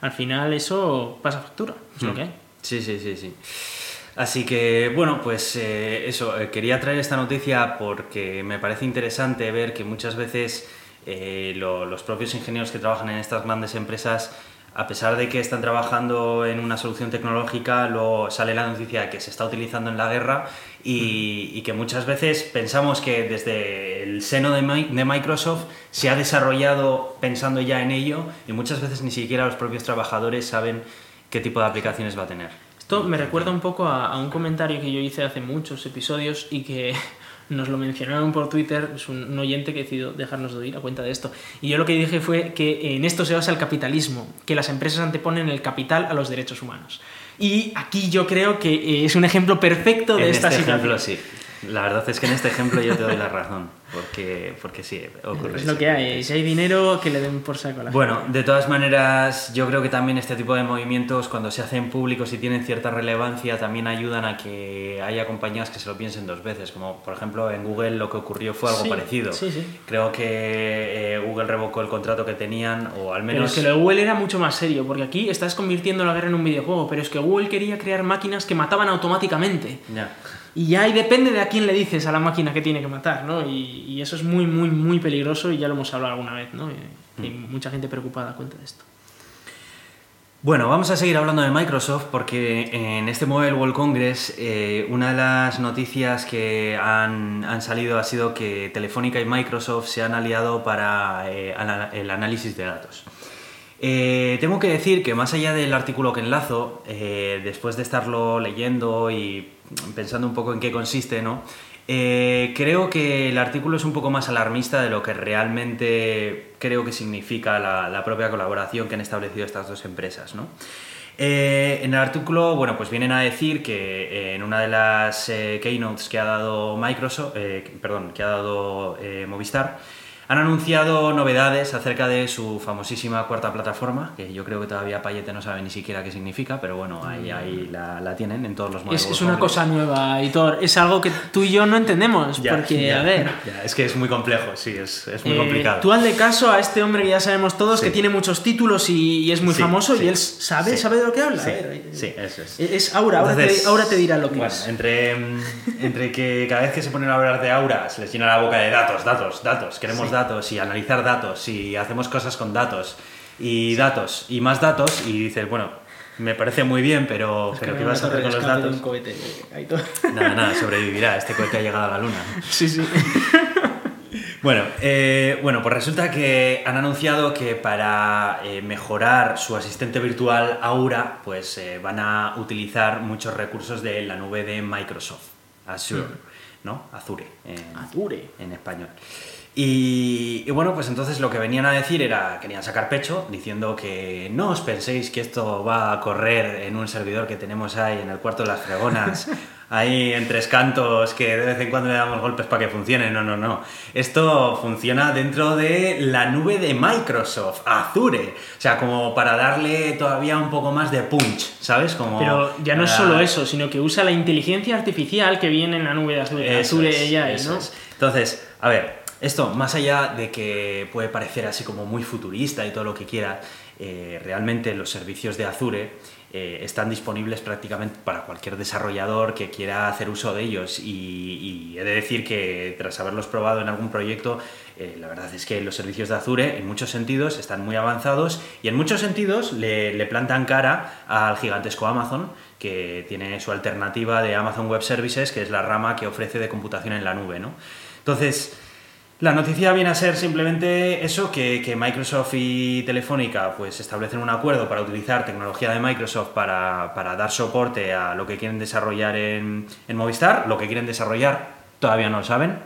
al final eso pasa factura, es lo mm. que hay. Sí, sí, sí, sí. Así que, bueno, pues eh, eso, eh, quería traer esta noticia porque me parece interesante ver que muchas veces eh, los propios ingenieros que trabajan en estas grandes empresas a pesar de que están trabajando en una solución tecnológica, luego sale la noticia de que se está utilizando en la guerra y, que muchas veces pensamos que desde el seno de, Microsoft se ha desarrollado pensando ya en ello y muchas veces ni siquiera los propios trabajadores saben qué tipo de aplicaciones va a tener. Esto me recuerda un poco a, a un comentario que yo hice hace muchos episodios y que nos lo mencionaron por Twitter, es un, un oyente que decidió dejarnos de oír a cuenta de esto. Y yo lo que dije fue que en esto se basa el capitalismo, que las empresas anteponen el capital a los derechos humanos. Y aquí yo creo que eh, es un ejemplo perfecto de en esta este situación. ejemplo sí. La verdad es que en este ejemplo yo te doy la razón, porque, porque sí, ocurre Es lo que hay. Si hay dinero, que le den por saco a la Bueno, gente. de todas maneras, yo creo que también este tipo de movimientos, cuando se hacen públicos y tienen cierta relevancia, también ayudan a que haya compañías que se lo piensen dos veces. Como por ejemplo en Google lo que ocurrió fue algo Sí, parecido. sí, sí. Creo que eh, Google revocó el contrato que tenían, o al Pero menos. es que lo de Google era mucho más serio, porque aquí estás convirtiendo la guerra en un videojuego, pero es que Google quería crear máquinas que mataban automáticamente. Ya. Y ya ahí depende de a quién le dices a la máquina que tiene que matar, ¿no? Y, y eso es muy, muy, muy peligroso y ya lo hemos hablado alguna vez, ¿no? Y- y Hay mucha gente preocupada a cuenta de esto. Bueno, vamos a seguir hablando de Microsoft porque en este Mobile World Congress eh, una de las noticias que han, han salido ha sido que Telefónica y Microsoft se han aliado para eh, el análisis de datos. Eh, tengo que decir que más allá del artículo que enlazo, eh, después de estarlo leyendo y pensando un poco en qué consiste, ¿no? Eh, creo que el artículo es un poco más alarmista de lo que realmente creo que significa la, propia colaboración que han establecido estas dos empresas, ¿no? Eh, en el artículo, bueno, pues vienen a decir que eh, en una de las keynotes que ha dado Microsoft, perdón, que ha dado Movistar, han anunciado novedades acerca de su famosísima cuarta plataforma, que yo creo que todavía Payete no sabe ni siquiera qué significa, pero bueno, ahí, ahí la, la tienen en todos los Es, modelos. es una cosa nueva, Editor. Es algo que tú y yo no entendemos. Ya, porque, ya, a ver. ya, es que es muy complejo, sí, es, es muy eh, complicado. tú hazle caso a este hombre que ya sabemos todos, Sí. que tiene muchos títulos y, y es muy Sí, famoso sí, y él sabe, sabe de lo que habla. Sí, A ver, eh, eso es. Es Aura, ahora, Entonces, te, ahora te dirá lo que bueno, es. Entre, mm, entre que cada vez que se ponen a hablar de Aura se les llena la boca de datos, datos, datos, queremos datos y analizar datos y hacemos cosas con datos y datos y más datos y dices, bueno, me parece muy bien, pero, pero ¿qué vas a hacer con los datos? Nada, nada, sobrevivirá, este cohete ha llegado a la luna. Sí, sí. Bueno, eh, bueno, pues resulta que han anunciado que para eh, mejorar su asistente virtual Aura, pues eh, van a utilizar muchos recursos de la nube de Microsoft, Azure, ¿no? Azure en, Azure. en español. Y, y bueno, pues entonces lo que venían a decir era, querían sacar pecho, diciendo que no os penséis que esto va a correr en un servidor que tenemos ahí en el cuarto de las fregonas, ahí en tres cantos, que de vez en cuando le damos golpes para que funcione. No, no, no. Esto funciona dentro de la nube de Microsoft, Azure. O sea, como para darle todavía un poco más de punch, ¿sabes? Como Pero ya no es solo eso, sino que usa la inteligencia artificial que viene en la nube de Azure. Azure es, ¿no? es. Entonces, a ver, esto, más allá de que puede parecer así como muy futurista y todo lo que quiera, eh, realmente los servicios de Azure eh, están disponibles prácticamente para cualquier desarrollador que quiera hacer uso de ellos. Y, y he de decir que tras haberlos probado en algún proyecto, eh, la verdad es que los servicios de Azure en muchos sentidos están muy avanzados y en muchos sentidos le, le plantan cara al gigantesco Amazon que tiene su alternativa de Amazon Web Services, que es la rama que ofrece de computación en la nube. ¿no? Entonces, la noticia viene a ser simplemente eso, que, que Microsoft y Telefónica pues establecen un acuerdo para utilizar tecnología de Microsoft para, para dar soporte a lo que quieren desarrollar en, en Movistar. Lo que quieren desarrollar todavía no lo saben,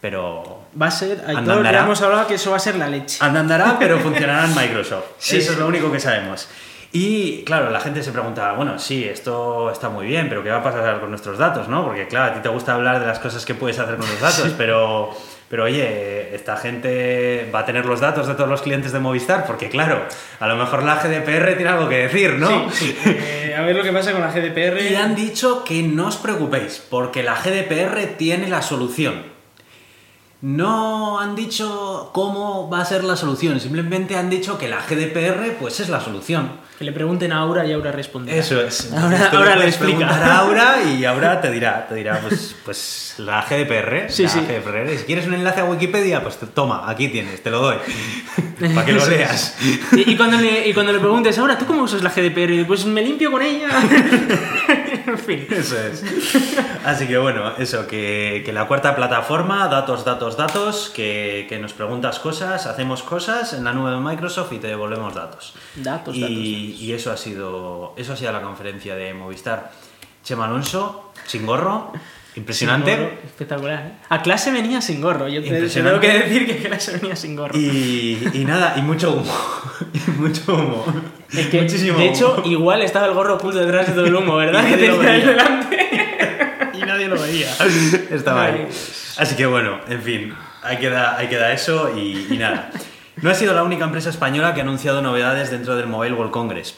pero Va a ser, que andará. hemos hablado que eso va a ser la leche. andará, pero funcionará en Microsoft. Sí, Eso es lo único que sabemos. Y claro, la gente se pregunta, bueno, sí, esto está muy bien, pero ¿qué va a pasar con nuestros datos, no? Porque claro, a ti te gusta hablar de las cosas que puedes hacer con los datos, pero, pero oye, esta gente va a tener los datos de todos los clientes de Movistar, porque claro, a lo mejor la GDPR tiene algo que decir, ¿no? Sí, sí. Eh, a ver lo que pasa con la GDPR. Y han dicho que no os preocupéis, porque la GDPR tiene la solución. No han dicho cómo va a ser la solución, simplemente han dicho que la GDPR pues es la solución. Que le pregunten a Aura y Aura responde. Eso es. Ahora- Entonces, ahora le explica. a Aura y Aura te dirá, te dirá pues, pues la GDPR. Sí, la sí. GDPR. Si quieres un enlace a Wikipedia, pues te- toma, aquí tienes, te lo doy. Para que lo leas. Y, y cuando le, y cuando le preguntes, Aura, ¿tú cómo usas la GDPR? Y después me limpio con ella. en fin. Eso es. Así que bueno, eso, que, que la cuarta plataforma, datos, datos, datos, que, que nos preguntas cosas, hacemos cosas en la nube de Microsoft y te devolvemos datos. Datos, y, datos. y eso ha sido eso ha sido la conferencia de Movistar. Chema Alonso, sin gorro, impresionante. Espectacular. ¿eh? A clase venía sin gorro. Yo te, tengo que decir que a clase venía sin gorro. Y, y nada, y mucho humo. y mucho humo. Es que, Muchísimo de hecho, humo. igual estaba el gorro oculto detrás de todo el humo, ¿verdad? Que tenía ahí delante. y nadie lo veía. Estaba ahí. Así que bueno, en fin, ahí queda, ahí queda eso y, y nada. No ha sido la única empresa española que ha anunciado novedades dentro del Mobile World Congress.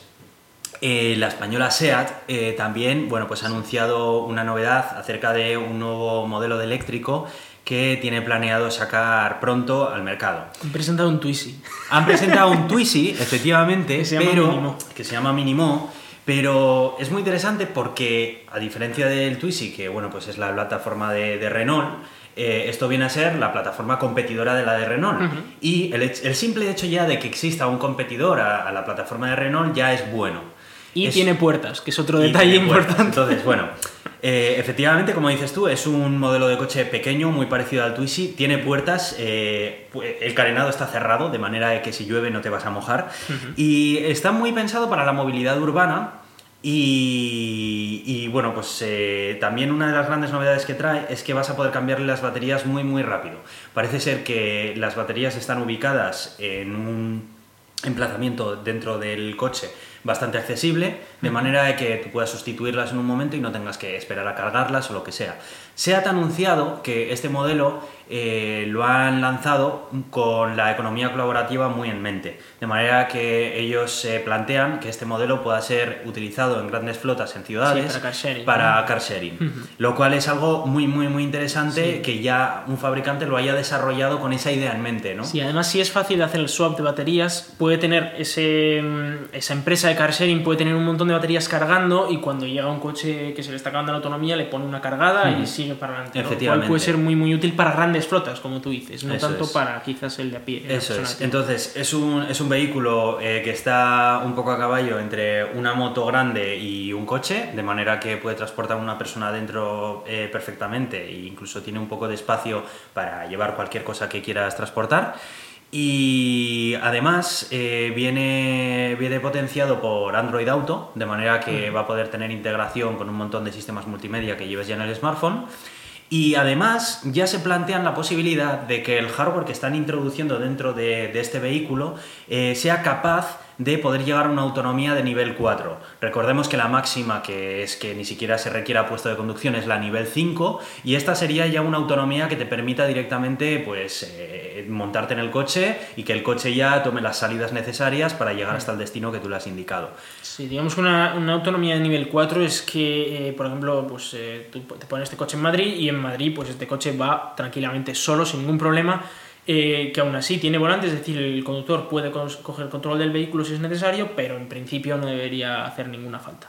Eh, la española SEAT eh, también bueno, pues ha anunciado una novedad acerca de un nuevo modelo de eléctrico que tiene planeado sacar pronto al mercado. Han presentado un Twizy. Han presentado un Twizy, efectivamente, Que se llama pero, Minimo. que se llama Minimo, pero es muy interesante porque, a diferencia del Twizy, que bueno, pues es la plataforma de, de Renault, eh, esto viene a ser la plataforma competidora de la de Renault. Ujú. Y el simple hecho ya de que exista un competidor a, a la plataforma de Renault ya es bueno. Y Es- tiene puertas, que es otro detalle importante. Entonces, bueno, eh, efectivamente, como dices tú, es un modelo de coche pequeño, muy parecido al Twizy, tiene puertas, eh, el carenado está cerrado, de manera que si llueve no te vas a mojar, y está muy pensado para la movilidad urbana. Y, y, bueno, pues eh, también una de las grandes novedades que trae es que vas a poder cambiarle las baterías muy muy rápido. Parece ser que las baterías están ubicadas en un emplazamiento dentro del coche bastante accesible, de manera de que tú puedas sustituirlas en un momento y no tengas que esperar a cargarlas o lo que sea. SEAT ha anunciado que este modelo eh, lo han lanzado con la economía colaborativa muy en mente, de manera que ellos se plantean que este modelo pueda ser utilizado en grandes flotas en ciudades para car sharing, para ¿no? car sharing, lo cual es algo muy muy muy interesante Sí. que ya un fabricante lo haya desarrollado con esa idea en mente, ¿no? Sí, además si es fácil de hacer el swap de baterías, puede tener ese, mm, esa empresa de car sharing puede tener un montón de baterías cargando y cuando llega un coche que se le está acabando la autonomía le pone una cargada y Ujú. Sigue para adelante. Cual Efectivamente. puede ser muy muy útil para grandes flotas, como tú dices, no Eso tanto es. para quizás el de a pie. Eso es. Entonces, es un, es un vehículo eh, que está un poco a caballo entre una moto grande y un coche, de manera que puede transportar a una persona dentro eh, perfectamente e incluso tiene un poco de espacio para llevar cualquier cosa que quieras transportar. Y además eh, viene, viene potenciado por Android Auto, de manera que va a poder tener integración con un montón de sistemas multimedia que lleves ya en el smartphone. Y además ya se plantean la posibilidad de que el hardware que están introduciendo dentro de, de este vehículo eh, sea capaz de poder llegar a una autonomía de nivel 4. Recordemos que la máxima, que es que ni siquiera se requiera puesto de conducción, es la nivel 5 y esta sería ya una autonomía que te permita directamente pues, eh, montarte en el coche y que el coche ya tome las salidas necesarias para llegar hasta el destino que tú le has indicado. Sí, digamos que una, una autonomía de nivel 4 es que, eh, por ejemplo, pues eh, tú te pones este coche en Madrid y en Madrid pues este coche va tranquilamente solo, sin ningún problema, eh, que aún así tiene volante, es decir, el conductor puede coger control del vehículo si es necesario, pero en principio no debería hacer ninguna falta.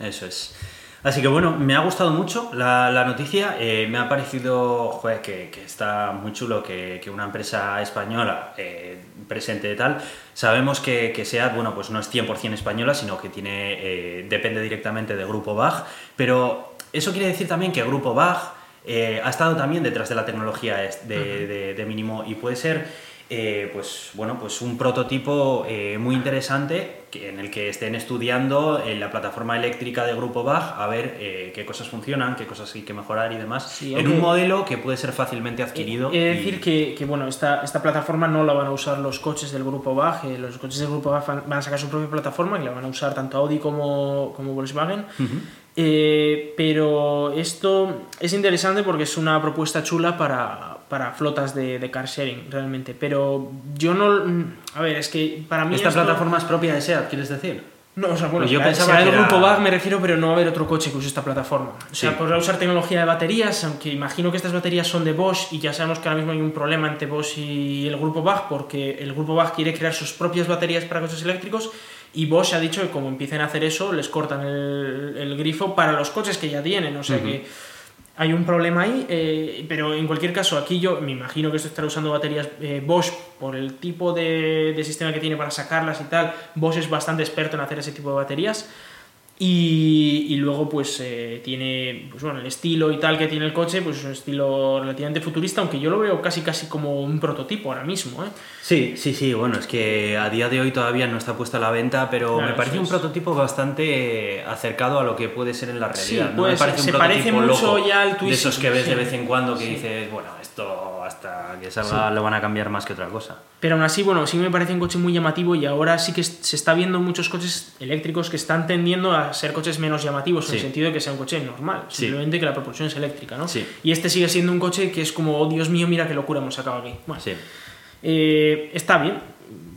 Eso es. Así que bueno, me ha gustado mucho la, noticia. eh, me ha parecido joder, que, está muy chulo que, una empresa española eh, presente de tal. Sabemos que, que SEAT, bueno, pues no es 100% española, sino que tiene, depende directamente de Grupo BAG. Pero eso quiere decir también que Grupo BAG eh, ha estado también detrás de la tecnología es- de, de- de Minimo y puede ser eh, pues, bueno, pues un prototipo eh, muy interesante en el que estén estudiando en la plataforma eléctrica de Grupo BAG a ver eh, qué cosas funcionan, qué cosas hay que mejorar y demás Sí, en un modelo que puede ser fácilmente adquirido. He de y- decir que, que, bueno, esta, esta plataforma no la van a usar los coches del grupo BAG, eh, los coches del grupo BAG van, van a sacar su propia plataforma y la van a usar tanto Audi como, como Volkswagen. Eh, pero esto es interesante porque es una propuesta chula para, para flotas de, de car sharing, realmente. Pero yo no. A ver, es que para mí. Esta esto- plataforma es propia de SEAT, ¿quieres decir? No, o sea, bueno, Pues yo pensaba que era- grupo BAG me refiero, pero no va a haber otro coche que use esta plataforma. O sea, Sí. podrá usar tecnología de baterías, aunque imagino que estas baterías son de Bosch y ya sabemos que ahora mismo hay un problema entre Bosch y el grupo BAG porque el grupo BAG quiere crear sus propias baterías para coches eléctricos y Bosch ha dicho que como empiecen a hacer eso les cortan el, el grifo para los coches que ya tienen. O sea que hay un problema ahí, eh, pero en cualquier caso aquí yo me imagino que esto estará usando baterías eh, Bosch por el tipo de, de sistema que tiene para sacarlas y tal. Bosch es bastante experto en hacer ese tipo de baterías. Y, y luego, pues eh, tiene, pues bueno, el estilo y tal que tiene el coche, pues es un estilo relativamente futurista, aunque yo lo veo casi casi como un prototipo ahora mismo, ¿eh? Sí, sí, sí, bueno, es que a día de hoy todavía no está puesta a la venta, pero Claro, me parece un es. prototipo bastante acercado a lo que puede ser en la realidad. Sí, no puede me parece un Se parece prototipo mucho loco ya al de Twizy, esos que ves de vez en cuando que Sí. dices, bueno, esto hasta que salga lo van a cambiar más que otra cosa. Pero aún así, bueno, sí me parece un coche muy llamativo y ahora sí que se está viendo muchos coches eléctricos que están tendiendo a ser coches menos llamativos, en el sentido de que sea un coche normal, Sí. simplemente que la propulsión es eléctrica, ¿no? Sí. Y este sigue siendo un coche que es como, oh Dios mío, mira qué locura hemos sacado aquí. Bueno, eh, está bien,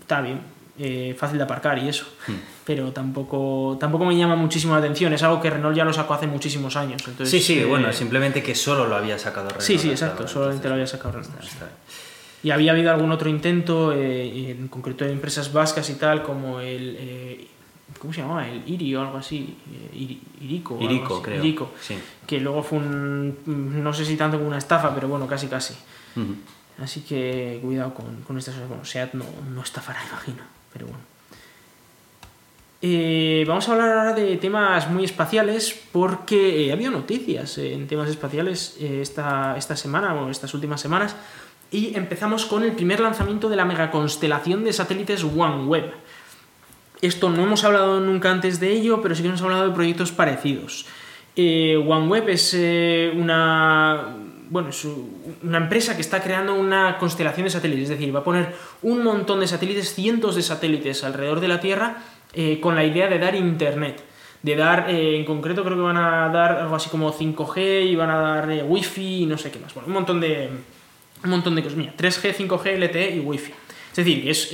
está bien, eh, fácil de aparcar y eso, Hmm. pero tampoco, tampoco me llama muchísimo la atención, es algo que Renault ya lo sacó hace muchísimos años. Entonces, sí, sí, eh, bueno, simplemente que solo lo había sacado Renault. Sí, sí, exacto, ahora, solamente lo había sacado Renault. está bien. Y había habido algún otro intento, en concreto de empresas vascas y tal, como el. ¿Cómo se llamaba? El IRI o algo así. eh, Iri- Irico. Irico, así. creo. Irico, Sí. Que luego fue un. No sé si tanto como una estafa, pero bueno, casi casi. Así que cuidado con, con estas cosas. Bueno, SEAT no, no estafará, imagino. Pero bueno. Eh, vamos a hablar ahora de temas muy espaciales porque eh, ha habido noticias eh, en temas espaciales esta, esta semana o estas últimas semanas y empezamos con el primer lanzamiento de la megaconstelación de satélites OneWeb. Esto no hemos hablado nunca antes de ello, pero sí que hemos hablado de proyectos parecidos. Eh, OneWeb es eh, una, bueno, es una empresa que está creando una constelación de satélites, es decir, va a poner un montón de satélites, cientos de satélites alrededor de la Tierra eh, con la idea de dar internet. De dar, en concreto creo que van a dar algo así como 5G y van a dar Wi-Fi y no sé qué más. Bueno, un montón de, un montón de cosas. Mira, 3G, 5G, LTE y Wi-Fi. Es decir, es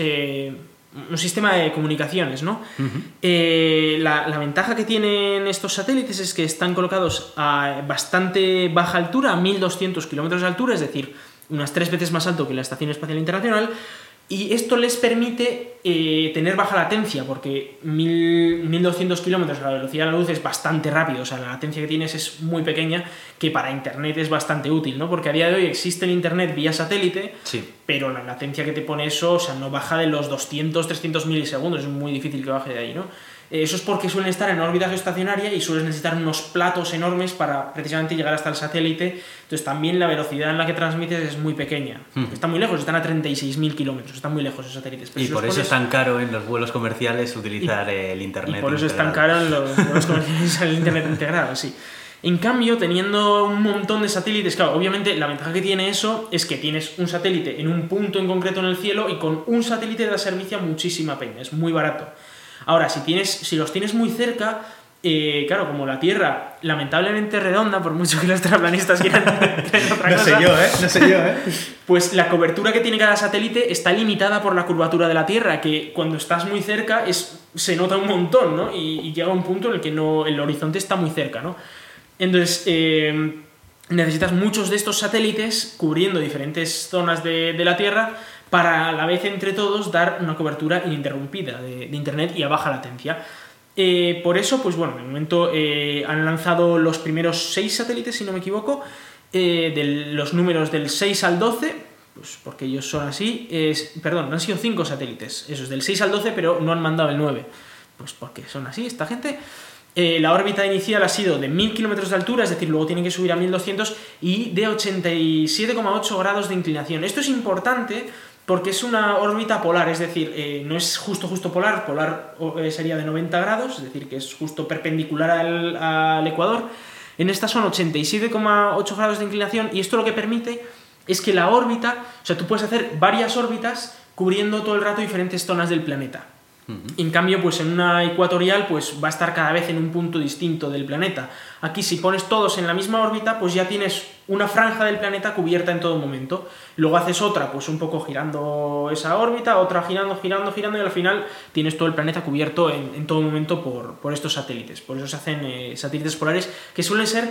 un sistema de comunicaciones, ¿no? Eh, la, la ventaja que tienen estos satélites es que están colocados a bastante baja altura, a 1200 kilómetros de altura, es decir, unas tres veces más alto que la Estación Espacial Internacional, y esto les permite eh, tener baja latencia, porque 1000 1200 kilómetros a la velocidad de la luz es bastante rápido, o sea, la latencia que tienes es muy pequeña, que para Internet es bastante útil, ¿no? Porque a día de hoy existe el Internet vía satélite, Sí. pero la latencia que te pone eso, o sea, no baja de los 200, 300 milisegundos, es muy difícil que baje de ahí, ¿no? Eh, Eso es porque suelen estar en órbita geoestacionaria y suelen necesitar unos platos enormes para precisamente llegar hasta el satélite. Entonces también la velocidad en la que transmites es muy pequeña. Ujú. Están muy lejos, están a 36.000 kilómetros, están muy lejos esos satélites. Pero Y por los eso es tan caro en los vuelos comerciales utilizar el y internet. por eso es tan caro en los, los comerciales el internet integrado, sí. En cambio, teniendo un montón de satélites, claro, obviamente la ventaja que tiene eso es que tienes un satélite en un punto en concreto en el cielo y con un satélite da servicio a muchísima peña, es muy barato. Ahora, si, tienes, si los tienes muy cerca, eh, claro, como la Tierra lamentablemente redonda, por mucho que los terraplanistas quieran otra No cosa, sé yo, ¿eh? No sé yo, ¿eh? pues la cobertura que tiene cada satélite está limitada por la curvatura de la Tierra, que cuando estás muy cerca es, se nota un montón, ¿no? Y, y llega un punto en el que no, el horizonte está muy cerca, ¿no? Entonces, eh, necesitas muchos de estos satélites cubriendo diferentes zonas de, de la Tierra para a la vez entre todos dar una cobertura ininterrumpida de, Internet y a baja latencia. Eh, por eso, pues bueno, de momento eh, han lanzado los primeros seis satélites, si no me equivoco, eh, de los números del 6 al 12, pues porque ellos son así, es, perdón, han sido cinco satélites, esos del 6 al 12, pero no han mandado el 9, pues porque son así esta gente. La órbita inicial ha sido de 1000 kilómetros de altura, es decir, luego tienen que subir a 1200 y de 87,8 grados de inclinación. Esto es importante porque es una órbita polar, es decir, eh, no es justo justo polar, polar eh, sería de 90 grados, es decir, que es justo perpendicular al, al ecuador. En esta son 87,8 grados de inclinación y esto lo que permite es que la órbita, o sea, tú puedes hacer varias órbitas cubriendo todo el rato diferentes zonas del planeta. En cambio, pues en una ecuatorial, pues va a estar cada vez en un punto distinto del planeta. Aquí, si pones todos en la misma órbita, pues ya tienes una franja del planeta cubierta en todo momento. Luego haces otra, pues un poco girando esa órbita, otra girando, girando, girando, y al final tienes todo el planeta cubierto en, en todo momento por, por estos satélites. Por eso se hacen eh, satélites polares que suelen ser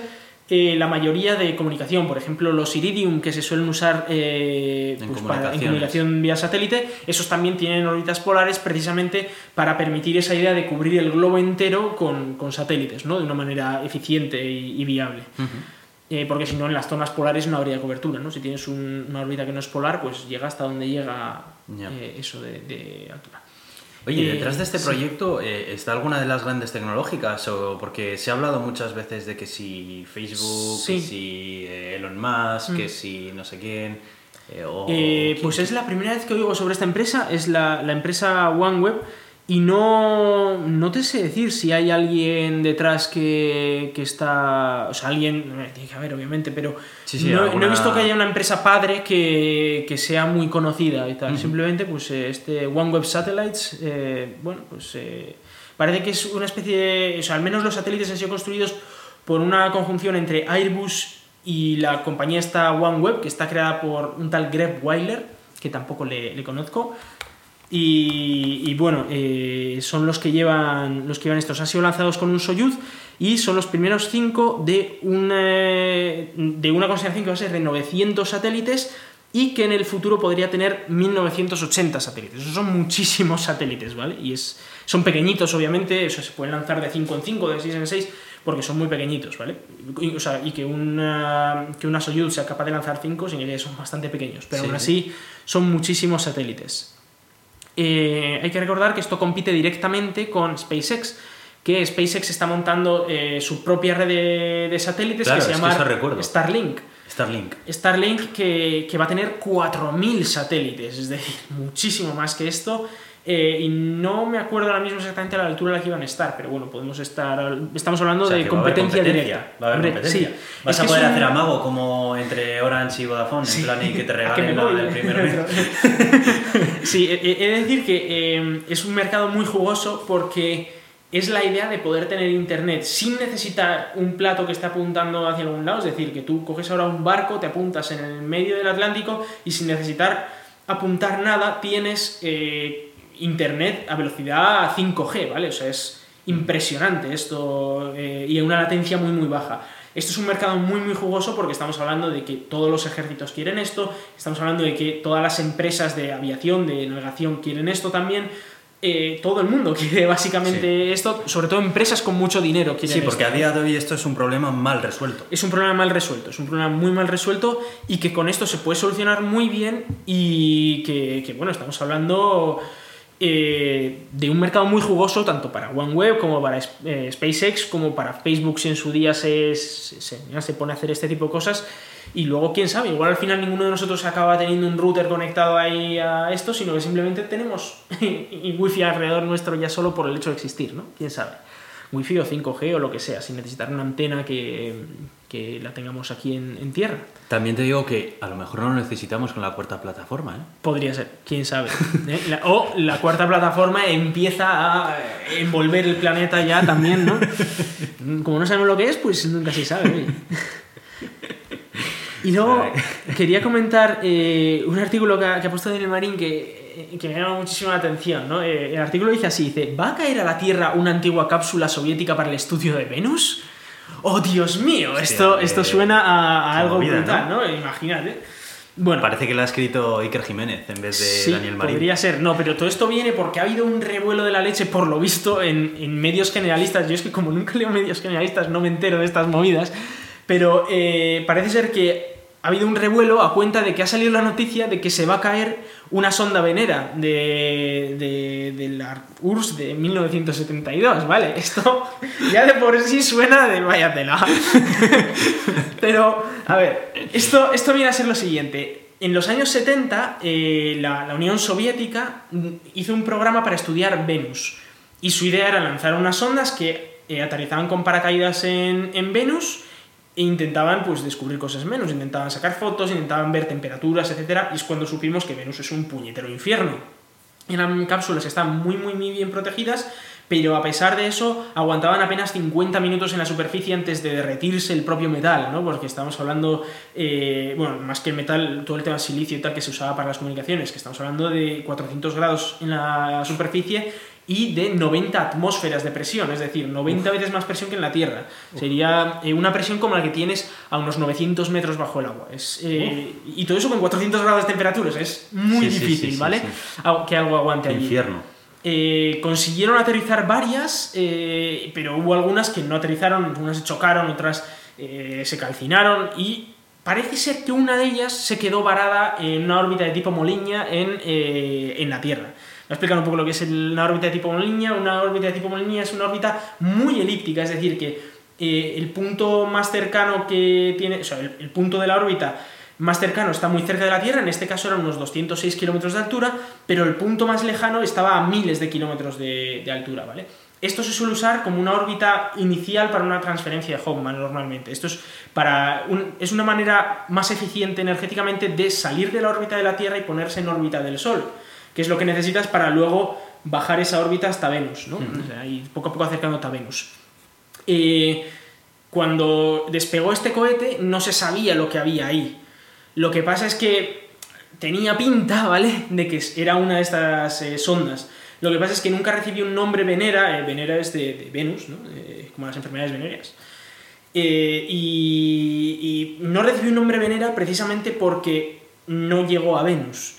eh, la mayoría de comunicación. Por ejemplo, los Iridium que se suelen usar eh, En pues, para- en comunicación vía satélite, esos también tienen órbitas polares precisamente para permitir esa idea de cubrir el globo entero con, con satélites, ¿no? De una manera eficiente y, y viable. Eh, porque si no, en las zonas polares no habría cobertura, ¿no? Si tienes un- una órbita que no es polar, pues llega hasta donde llega eh, eso de, de altura. Oye, Eh, detrás de este sí. proyecto está alguna de las grandes tecnológicas o porque se ha hablado muchas veces de que si Facebook, Sí. que si Elon Musk, Mm. que si no sé quién. pues es la primera vez que oigo sobre esta empresa, es la, la empresa OneWeb, y no, no te sé decir si hay alguien detrás que, que está. O sea, alguien. eh, Tiene que haber, obviamente, pero Sí, sí, no, no he visto que haya una empresa padre que, que sea muy conocida y tal. Simplemente, pues eh, este OneWeb Satellites, eh, bueno, pues eh, parece que es una especie de. O sea, al menos los satélites han sido construidos por una conjunción entre Airbus y la compañía esta OneWeb, que está creada por un tal Greg Weiler, que tampoco le, le conozco. Y, y bueno, eh, son los que llevan los que llevan estos. Han sido lanzados con un Soyuz y son los primeros cinco de una, de una constelación que va a ser de 900 satélites y que en el futuro podría tener 1980 satélites. Esos son muchísimos satélites, ¿vale? Y es, son pequeñitos, obviamente, o sea, se pueden lanzar de 5 en 5, de 6 en 6, porque son muy pequeñitos, ¿vale? Y, o sea, y que una, que una Soyuz sea capaz de lanzar 5 significa que son bastante pequeños, pero Sí. aún así son muchísimos satélites. Eh, hay que recordar que esto compite directamente con SpaceX, que SpaceX está montando eh, su propia red de, de satélites Claro, que se que llama. Starlink. Starlink. Starlink que, que va a tener 4.000 satélites, es decir, muchísimo más que esto. eh, y no me acuerdo ahora mismo exactamente a la altura a la que iban a estar, pero bueno, podemos estar. Estamos hablando O sea, de competencia, competencia, directa. Va a haber competencia. sí. Vas Es a poder un- hacer amago como entre Orange y Vodafone, en plan y que te ¿A que me regalen la del primer mes. sí, he de decir que eh, es un mercado muy jugoso porque es la idea de poder tener internet sin necesitar un plato que esté apuntando hacia algún lado. Es decir, que tú coges ahora un barco, te apuntas en el medio del Atlántico y sin necesitar apuntar nada tienes eh, internet a velocidad 5G, ¿vale? O sea, es impresionante esto eh, y una latencia muy muy baja. Esto es un mercado muy muy jugoso porque estamos hablando de que todos los ejércitos quieren esto, estamos hablando de que todas las empresas de aviación, de navegación quieren esto también. eh, todo el mundo quiere básicamente esto, sobre todo empresas con mucho dinero quieren Sí, porque a día de hoy esto es un problema mal resuelto. Es un problema mal resuelto, es un problema muy mal resuelto y que con esto se puede solucionar muy bien y que, que, bueno, estamos hablando eh, de un mercado muy jugoso tanto para OneWeb como para eh, SpaceX como para Facebook si en su día se, se, pone a hacer este tipo de cosas y luego quién sabe, igual al final ninguno de nosotros acaba teniendo un router conectado ahí a esto, sino que simplemente tenemos wifi alrededor nuestro ya solo por el hecho de existir, ¿no? Quién sabe. Wi-Fi o 5G o lo que sea, sin necesitar una antena que, que la tengamos aquí en, en tierra. También te digo que a lo mejor no lo necesitamos con la cuarta plataforma, ¿eh? Podría ser, quién sabe. ¿eh? La- o la cuarta plataforma empieza a envolver el planeta ya también, ¿no? Como no sabemos lo que es, pues nunca se sabe. oye. Y luego quería comentar eh, un artículo que ha, que ha puesto Daniel Marín que, eh, que me llama muchísimo la atención. ¿no? Eh, el artículo dice así, dice, ¿va a caer a la Tierra una antigua cápsula soviética para el estudio de Venus? ¡Oh, Dios mío! esto, eh, esto suena a, a algo movida, brutal, ¿no? Imagínate. Bueno, Parece que lo ha escrito Iker Jiménez en vez de sí, Daniel Marín. podría ser. No, pero todo esto viene porque ha habido un revuelo de la leche, por lo visto, en, en medios generalistas. Yo es que como nunca leo medios generalistas no me entero de estas movidas. Pero eh, parece ser que ha habido un revuelo a cuenta de que ha salido la noticia de que se va a caer una sonda venera de, de, de la URSS de 1972, ¿vale? Esto ya de por sí suena de vaya tela. Pero, a ver, esto, esto viene a ser lo siguiente. En los años 70, eh, la, Unión Soviética hizo un programa para estudiar Venus. Y su idea era lanzar unas sondas que eh, aterrizaban con paracaídas en, en Venus intentaban pues, descubrir cosas en Venus. Intentaban sacar fotos, intentaban ver temperaturas, etc. Y es cuando supimos que Venus es un puñetero infierno. Eran cápsulas que están muy, muy, muy bien protegidas, pero a pesar de eso aguantaban apenas 50 minutos en la superficie antes de derretirse el propio metal, ¿no? Porque estamos hablando, eh, bueno, más que el metal, todo el tema silicio y tal que se usaba para las comunicaciones, que estamos hablando de 400 grados en la superficie y de 90 atmósferas de presión, es decir, 90 veces más presión que en la Tierra. Sería eh, una presión como la que tienes a unos 900 metros bajo el agua. Es, eh, y todo eso con 400 grados de temperaturas. Es muy Sí, difícil, sí, sí, ¿vale? Que algo aguante allí. Infierno. Eh, consiguieron aterrizar varias, pero hubo algunas que no aterrizaron, unas se chocaron, otras se calcinaron y parece ser que una de ellas se quedó varada en una órbita de tipo Moliña en, en la Tierra. A explicar un poco lo que es una órbita de tipo Moliña. Una órbita de tipo Moliña es una órbita muy elíptica, es decir, que eh, el punto más cercano que tiene, o sea, el, punto de la órbita más cercano está muy cerca de la Tierra, en este caso eran unos 206 kilómetros de altura, pero el punto más lejano estaba a miles de kilómetros de, altura, ¿vale? Esto se suele usar como una órbita inicial para una transferencia de Hawkman normalmente. Esto es, para es una manera más eficiente energéticamente de salir de la órbita de la Tierra y ponerse en órbita del Sol, que es lo que necesitas para luego bajar esa órbita hasta Venus, ¿no? O sea, y poco a poco acercándote a Venus. Eh, cuando despegó este cohete no se sabía lo que había ahí. Lo que pasa es que tenía pinta, ¿vale? De que era una de estas eh, sondas. Lo que pasa es que nunca recibió un nombre Venera, eh, Venera es de, de Venus, ¿no? Como las enfermedades venéreas. Y, y no recibió un nombre Venera precisamente porque no llegó a Venus.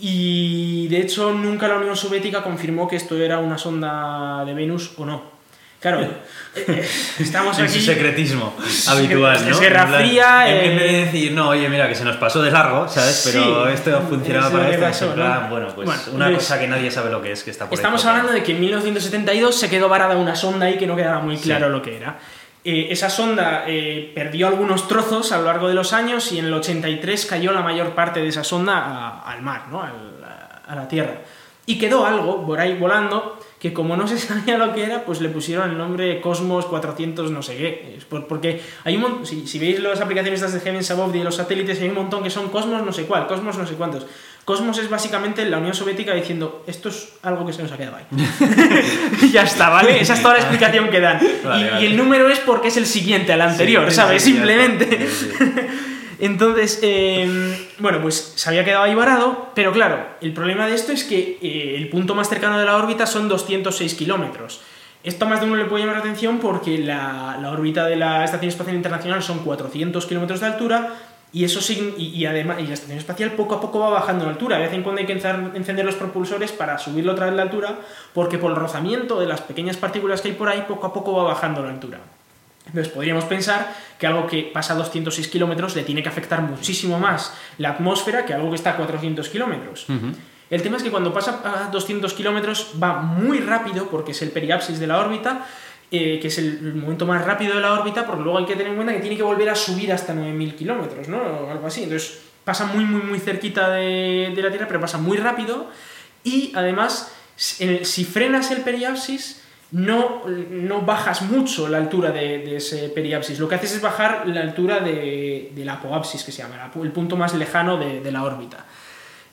Y de hecho nunca la Unión Soviética confirmó que esto era una sonda de Venus o no. Claro, eh, eh, estamos En aquí... su secretismo habitual, ¿no? es Guerra En plan, Fría, En vez eh, de decir, no, oye, mira, que se nos pasó de largo, ¿sabes? Pero Sí, esto funcionaba es para esto. pasó, en plan, ¿no? bueno, pues Bueno, una entonces, cosa que nadie sabe lo que es, que está por Estamos hablando de que en 1972 se quedó varada una sonda ahí que no quedaba muy Sí. claro lo que era. Eh, esa sonda eh, perdió algunos trozos a lo largo de los años y en el 83 cayó la mayor parte de esa sonda al mar, ¿no? A, la Tierra. Y quedó algo por ahí volando que como no se sabía lo que era, pues le pusieron el nombre Cosmos 400 no sé qué. Por- porque hay un si, si veis las aplicaciones de Heavens Above de los satélites, hay un montón que son Cosmos no sé cuál, Cosmos no sé cuántos. Cosmos es básicamente la Unión Soviética diciendo, esto es algo que se nos ha quedado ahí. ya está, ¿vale? Esa es toda la explicación que dan. Vale, y, vale. y el número es porque es el siguiente al anterior, Sí, ¿sabes? sí, Simplemente. sí. Entonces, eh, bueno, pues se había quedado ahí varado, pero claro, el problema de esto es que eh, el punto más cercano de la órbita son 206 kilómetros. Esto a más de uno le puede llamar la atención porque la, la órbita de la Estación Espacial Internacional son 400 kilómetros de altura y eso sign- y, y además y la estación espacial poco a poco va bajando en altura. De vez en cuando hay que encender los propulsores para subirlo otra vez la altura porque por el rozamiento de las pequeñas partículas que hay por ahí poco a poco va bajando la altura. Entonces podríamos pensar que algo que pasa a 206 kilómetros le tiene que afectar muchísimo más la atmósfera que algo que está a 400 kilómetros. El tema es que cuando pasa a 200 kilómetros va muy rápido porque es el periapsis de la órbita, eh, que es el, momento más rápido de la órbita, porque luego hay que tener en cuenta que tiene que volver a subir hasta 9.000 kilómetros, ¿no? O algo así. Entonces pasa muy, muy, muy cerquita de, la Tierra, pero pasa muy rápido y además si frenas el periapsis no, no bajas mucho la altura de, ese periapsis. Lo que haces es bajar la altura de, del apoapsis, que se llama, el pu- el punto más lejano de la órbita.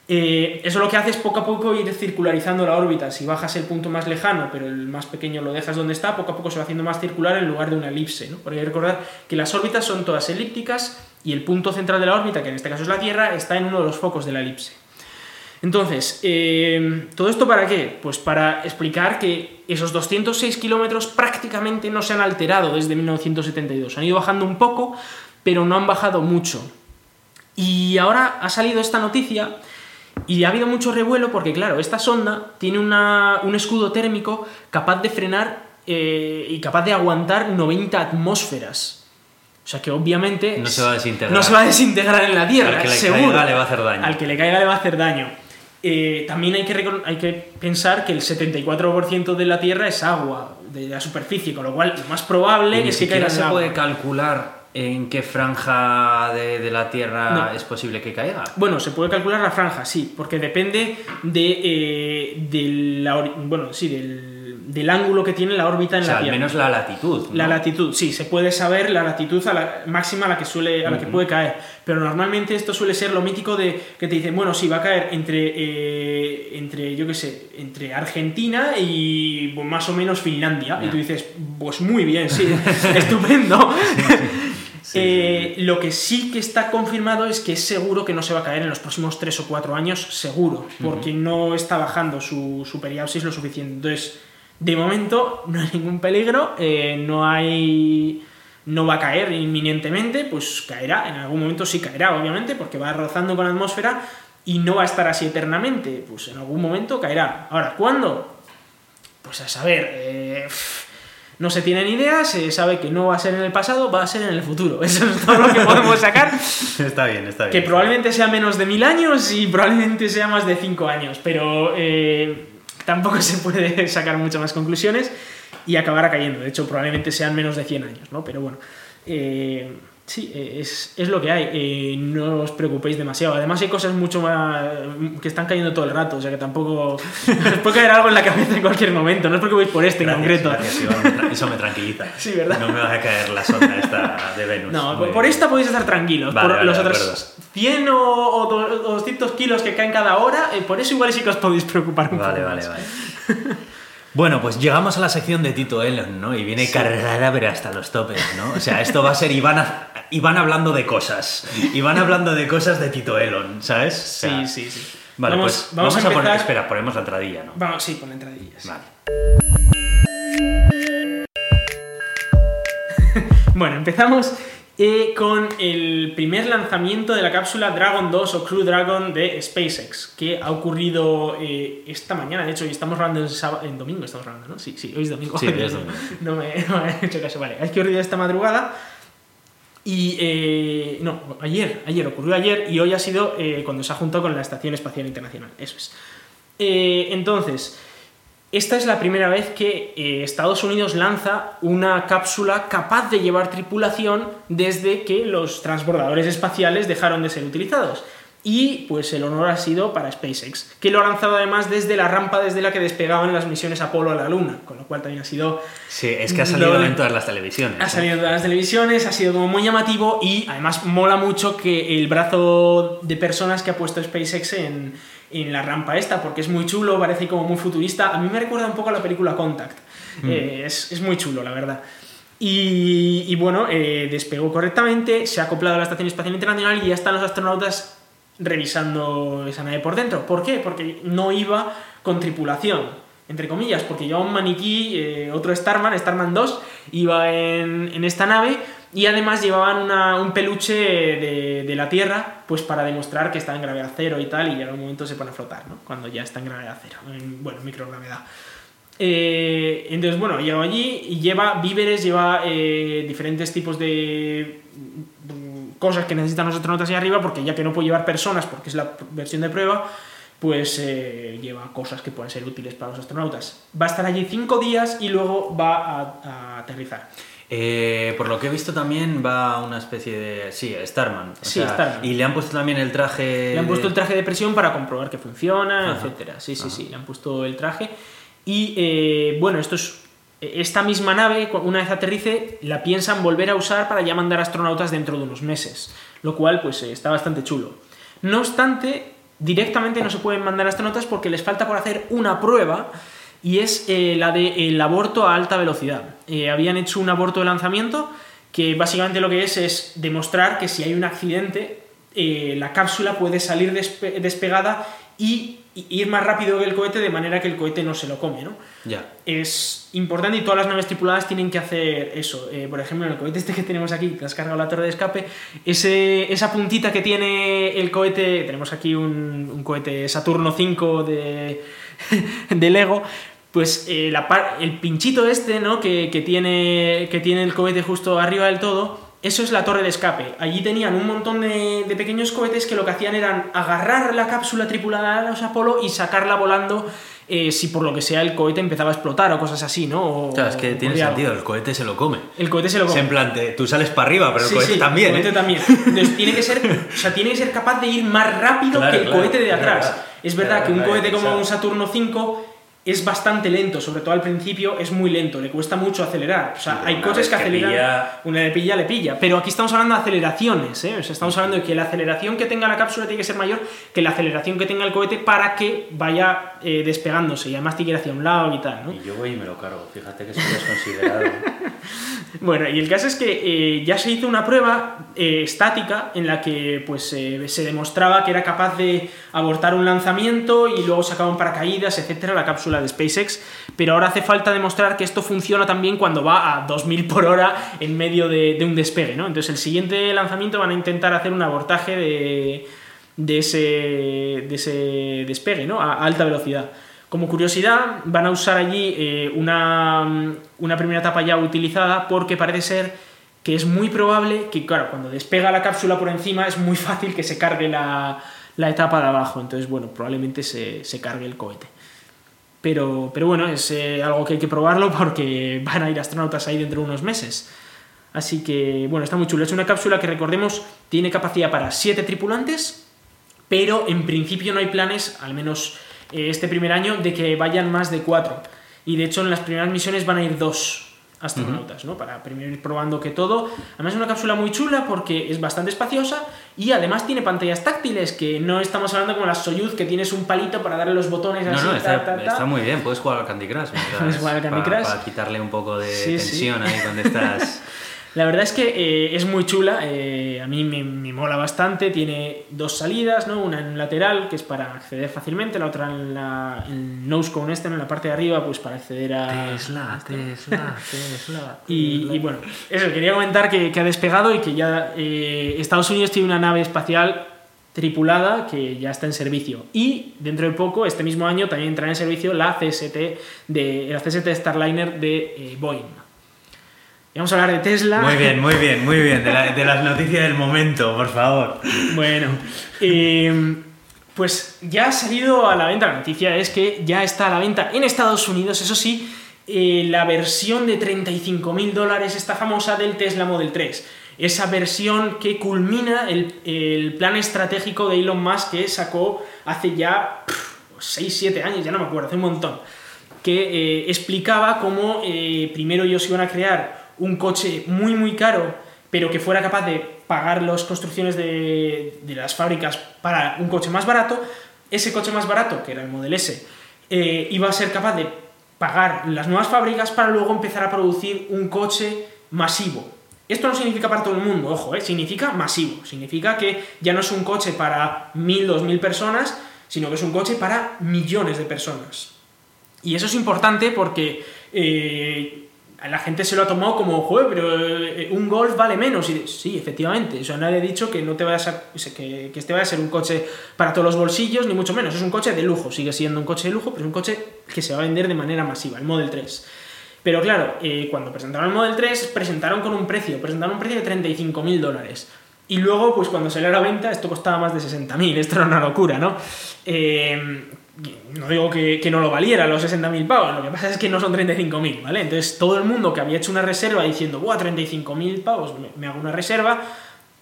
Eh, eso lo que hace es poco a poco ir circularizando la órbita. Si bajas el punto más lejano, pero el más pequeño lo dejas donde está, poco a poco se va haciendo más circular en lugar de una elipse. ¿no? Porque hay que recordar que las órbitas son todas elípticas y el punto central de la órbita, que en este caso es la Tierra, está en uno de los focos de la elipse. Entonces, eh, ¿todo esto para qué? Pues para explicar que esos 206 kilómetros prácticamente no se han alterado desde 1972. Han ido bajando un poco, pero no han bajado mucho. Y ahora ha salido esta noticia y ha habido mucho revuelo porque, claro, esta sonda tiene una- un escudo térmico capaz de frenar eh, y capaz de aguantar 90 atmósferas. O sea que obviamente No se va a desintegrar. no se va a desintegrar en la Tierra, Al que le seguro. caiga le va a hacer daño. Al que le caiga le va a hacer daño. Eh, también hay que, hay que pensar que el 74% de la Tierra es agua, de la superficie, con lo cual lo más probable Y es que caiga se el puede agua. calcular en qué franja de, de la Tierra No. es posible que caiga. Bueno, se puede calcular la franja, sí, porque depende de, eh, de la bueno, sí, del, del ángulo que tiene la órbita en O sea, la al Tierra. menos la latitud. ¿no? La latitud, sí, se puede saber la latitud a la máxima a la que suele, a la que puede caer. Pero normalmente esto suele ser lo mítico de que te dicen, bueno, sí, va a caer entre, eh, entre yo qué sé, entre Argentina y pues, más o menos Finlandia. Y tú dices, pues muy bien, sí, estupendo. Sí, Eh, Lo que sí que está confirmado es que es seguro que no se va a caer en los próximos 3 o 4 años, seguro, porque no está bajando su, su periapsis lo suficiente. Entonces, de momento no hay ningún peligro, eh, no hay. No va a caer inminentemente, pues caerá, en algún momento sí caerá, obviamente, porque va rozando con la atmósfera y no va a estar así eternamente, pues en algún momento caerá. Ahora, ¿cuándo? Pues a saber, eh, No se tienen ideas, se sabe que no va a ser en el pasado, va a ser en el futuro. Eso es todo lo que podemos sacar. está bien, está bien. Que probablemente sea menos de mil años y probablemente sea más de cinco años, pero eh, tampoco se puede sacar muchas más conclusiones y acabará cayendo. De hecho, probablemente sean menos de 100 años, ¿no? Pero bueno. eh, Sí, eh, es, es, lo que hay. Eh, no os preocupéis demasiado. Además, hay cosas mucho más. que están cayendo todo el rato. O sea que tampoco. os puede caer algo en la cabeza en cualquier momento. No os preocupéis por este gracias, en concreto. Gracias, Iván, eso me tranquiliza. Sí, ¿verdad? No me va a caer la sonda esta de Venus. No, Muy por bien. esta podéis estar tranquilos. Vale, por vale, los otros 100 o, o 200 kilos que caen cada hora, eh, por eso igual sí que os podéis preocupar un vale, poco. Vale, más. vale, Bueno, pues llegamos a la sección de Tito Elon, ¿no? Y viene sí. cargada, pero hasta los topes, ¿no? O sea, esto va a ser Iván, a... Iván hablando de cosas. Iván hablando de cosas de Tito Elon, ¿sabes? O sea, sí, sí, sí. Vale, vamos, pues vamos, vamos a, a, poner. Espera, ponemos la entradilla, ¿no? Vamos, sí, pon la entradilla. Sí. Vale. bueno, empezamos eh, con el primer lanzamiento de la cápsula Dragon 2 o Crew Dragon de SpaceX, que ha ocurrido eh, esta mañana. De hecho, hoy estamos grabando en, sábado, en domingo, estamos grabando, ¿no? Sí, sí, hoy es domingo. Sí, es domingo. No me, no me he hecho caso, vale. Ha ocurrido esta madrugada. Y eh, no, ayer, ayer, ocurrió ayer y hoy ha sido eh, cuando se ha juntado con la Estación Espacial Internacional. Eso es. Eh, entonces, esta es la primera vez que eh, Estados Unidos lanza una cápsula capaz de llevar tripulación desde que los transbordadores espaciales dejaron de ser utilizados. Y pues el honor ha sido para SpaceX, que lo ha lanzado además desde la rampa desde la que despegaban las misiones Apolo a la Luna, con lo cual también ha sido... Sí, es que ha salido en todas las televisiones. Ha salido en todas las televisiones, ha sido como muy llamativo y además mola mucho que el brazo de personas que ha puesto SpaceX en, en la rampa esta, porque es muy chulo, parece como muy futurista. A mí me recuerda un poco a la película Contact. Mm. Eh, es, es, muy chulo, la verdad. Y, y bueno, eh, despegó correctamente, se ha acoplado a la Estación Espacial Internacional y ya están los astronautas revisando esa nave por dentro. ¿Por qué? Porque no iba con tripulación, entre comillas, porque llevaba un maniquí, eh, otro Starman, Starman 2, iba en, en esta nave y además llevaban un peluche de, de, la Tierra, pues para demostrar que está en gravedad cero y tal, y en algún momento se pone a flotar, ¿no? Cuando ya está en gravedad cero, en, bueno, microgravedad. Eh, entonces, bueno, llegó allí y lleva víveres, lleva eh, diferentes tipos de cosas que necesitan los astronautas ahí arriba, porque ya que no puede llevar personas, porque es la versión de prueba, pues eh, lleva cosas que pueden ser útiles para los astronautas. Va a estar allí cinco días y luego va a aterrizar. Eh, por lo que he visto también va una especie de... Sí, Starman. O sí, sea, Starman. Y le han puesto también el traje... Le han puesto el traje de presión para comprobar que funciona, Ajá. etcétera. Sí, sí, sí, le han puesto el traje. Y eh, bueno, esto es esta misma nave, una vez aterrice, la piensan volver a usar para ya mandar astronautas dentro de unos meses, lo cual pues está bastante chulo. No obstante, directamente no se pueden mandar astronautas porque les falta por hacer una prueba y es eh, la del de, aborto a alta velocidad. Eh, habían hecho un aborto de lanzamiento que básicamente lo que es es demostrar que si hay un accidente, eh, la cápsula puede salir despe despegada y ir más rápido que el cohete de manera que el cohete no se lo come, ¿no? Ya. Es importante y todas las naves tripuladas tienen que hacer eso. Eh, por ejemplo, en el cohete este que tenemos aquí, que has cargado la torre de escape, ese, esa puntita que tiene el cohete, tenemos aquí un, un cohete Saturno 5 de, de Lego, pues eh, la, el pinchito este, ¿no? Que, que, tiene, que tiene el cohete justo arriba del todo, eso es la torre de escape. Allí tenían un montón de, de, pequeños cohetes que lo que hacían eran agarrar la cápsula tripulada de los Apolo y sacarla volando eh, si por lo que sea el cohete empezaba a explotar o cosas así, ¿no? O, claro, es que tiene sentido, el cohete se lo come. El cohete se lo come. Es en plan, te, tú sales para arriba, pero el sí, cohete sí, también. El cohete ¿eh? también. Entonces tiene que ser, o sea, tiene que ser capaz de ir más rápido claro, que el claro, cohete de atrás. Es verdad que un cohete como un Saturno 5 es bastante lento, sobre todo al principio es muy lento, le cuesta mucho acelerar. O sea, hay coches que que aceleran, pilla- una le pilla, le pilla. Pero aquí estamos hablando de aceleraciones, ¿eh? O sea, estamos hablando de que la aceleración que tenga la cápsula tiene que ser mayor que la aceleración que tenga el cohete para que vaya eh, despegándose y además tiene que ir hacia un lado y tal, ¿no? Y yo voy y me lo cargo, fíjate que soy desconsiderado. Bueno, y el caso es que eh, ya se hizo una prueba eh, estática en la que pues, se demostraba que era capaz de abortar un lanzamiento y luego sacaban paracaídas, etcétera, la cápsula de SpaceX. Pero ahora hace falta demostrar que esto funciona también cuando va a 2000 por hora en medio de, un despegue, ¿no? Entonces, el siguiente lanzamiento van a intentar hacer un abortaje de, de, ese, de ese despegue, ¿no? A alta velocidad. Como curiosidad, van a usar allí eh, una, una primera etapa ya utilizada porque parece ser que es muy probable que, claro, cuando despega la cápsula por encima es muy fácil que se cargue la, la etapa de abajo. Entonces, bueno, probablemente se, se cargue el cohete. Pero, pero bueno, es eh, algo que hay que probarlo porque van a ir astronautas ahí dentro de unos meses. Así que, bueno, está muy chulo. Es una cápsula que, recordemos, tiene capacidad para 7 tripulantes, pero en principio no hay planes, al menos eh, este primer año, de que vayan más de 4. Y de hecho, en las primeras misiones van a ir dos astronautas, ¿no? Para primero ir probando que todo. Además es una cápsula muy chula porque es bastante espaciosa y además tiene pantallas táctiles, que no estamos hablando como las Soyuz, que tienes un palito para darle los botones No, así, no, está, ta, ta. está muy bien, puedes jugar al Candy Crush. Puedes jugar al Candy para, Crush. para quitarle un poco de Sí, sí. tensión ahí cuando estás... La verdad es que eh, es muy chula, eh, a mí me, me mola bastante, tiene dos salidas, ¿no? una en un lateral, que es para acceder fácilmente, la otra en la el nose cone este, en la parte de arriba, pues para acceder a... Tesla, Tesla, Tesla. Y, y bueno, eso, quería comentar que, que ha despegado y que ya eh, Estados Unidos tiene una nave espacial tripulada que ya está en servicio. Y dentro de poco, este mismo año, también entrará en servicio la CST, de, la CST Starliner de Boeing. Vamos a hablar de Tesla. Muy bien, muy bien, muy bien. De, la- de las noticias del momento, por favor. Bueno, eh, pues ya ha salido a la venta, la noticia es que ya está a la venta en Estados Unidos, eso sí, eh, la versión de 35 mil dólares, esta famosa del Tesla Model 3. Esa versión que culmina el, el plan estratégico de Elon Musk que sacó hace ya 6-7 años, ya no me acuerdo, hace un montón, que eh, explicaba cómo eh, primero ellos iban a crear un coche muy muy caro, pero que fuera capaz de pagar las construcciones de, de las fábricas para un coche más barato. Ese coche más barato, que era el Model S, eh, iba a ser capaz de pagar las nuevas fábricas para luego empezar a producir un coche masivo. Esto no significa para todo el mundo, ojo, ¿eh? significa masivo. Significa que ya no es un coche para mil, dos mil personas, sino que es un coche para millones de personas. Y eso es importante porque eh, la gente se lo ha tomado como, joder, pero eh, un Golf vale menos. Y sí, efectivamente. O sea, nadie ha dicho que, no te vayas a, que, que este vaya a ser un coche para todos los bolsillos, ni mucho menos. Es un coche de lujo, sigue siendo un coche de lujo, pero es un coche que se va a vender de manera masiva, el Model 3. Pero claro, eh, cuando presentaron el Model 3, presentaron con un precio, presentaron un precio de 35.000 dólares. Y luego, pues cuando salió a la venta, esto costaba más de 60.000. Esto era una locura, ¿no? Eh, no digo que, que no lo valiera los 60.000 pavos, lo que pasa es que no son 35.000, ¿vale? Entonces todo el mundo que había hecho una reserva diciendo, ¡buah, 35.000 pavos, me, me hago una reserva!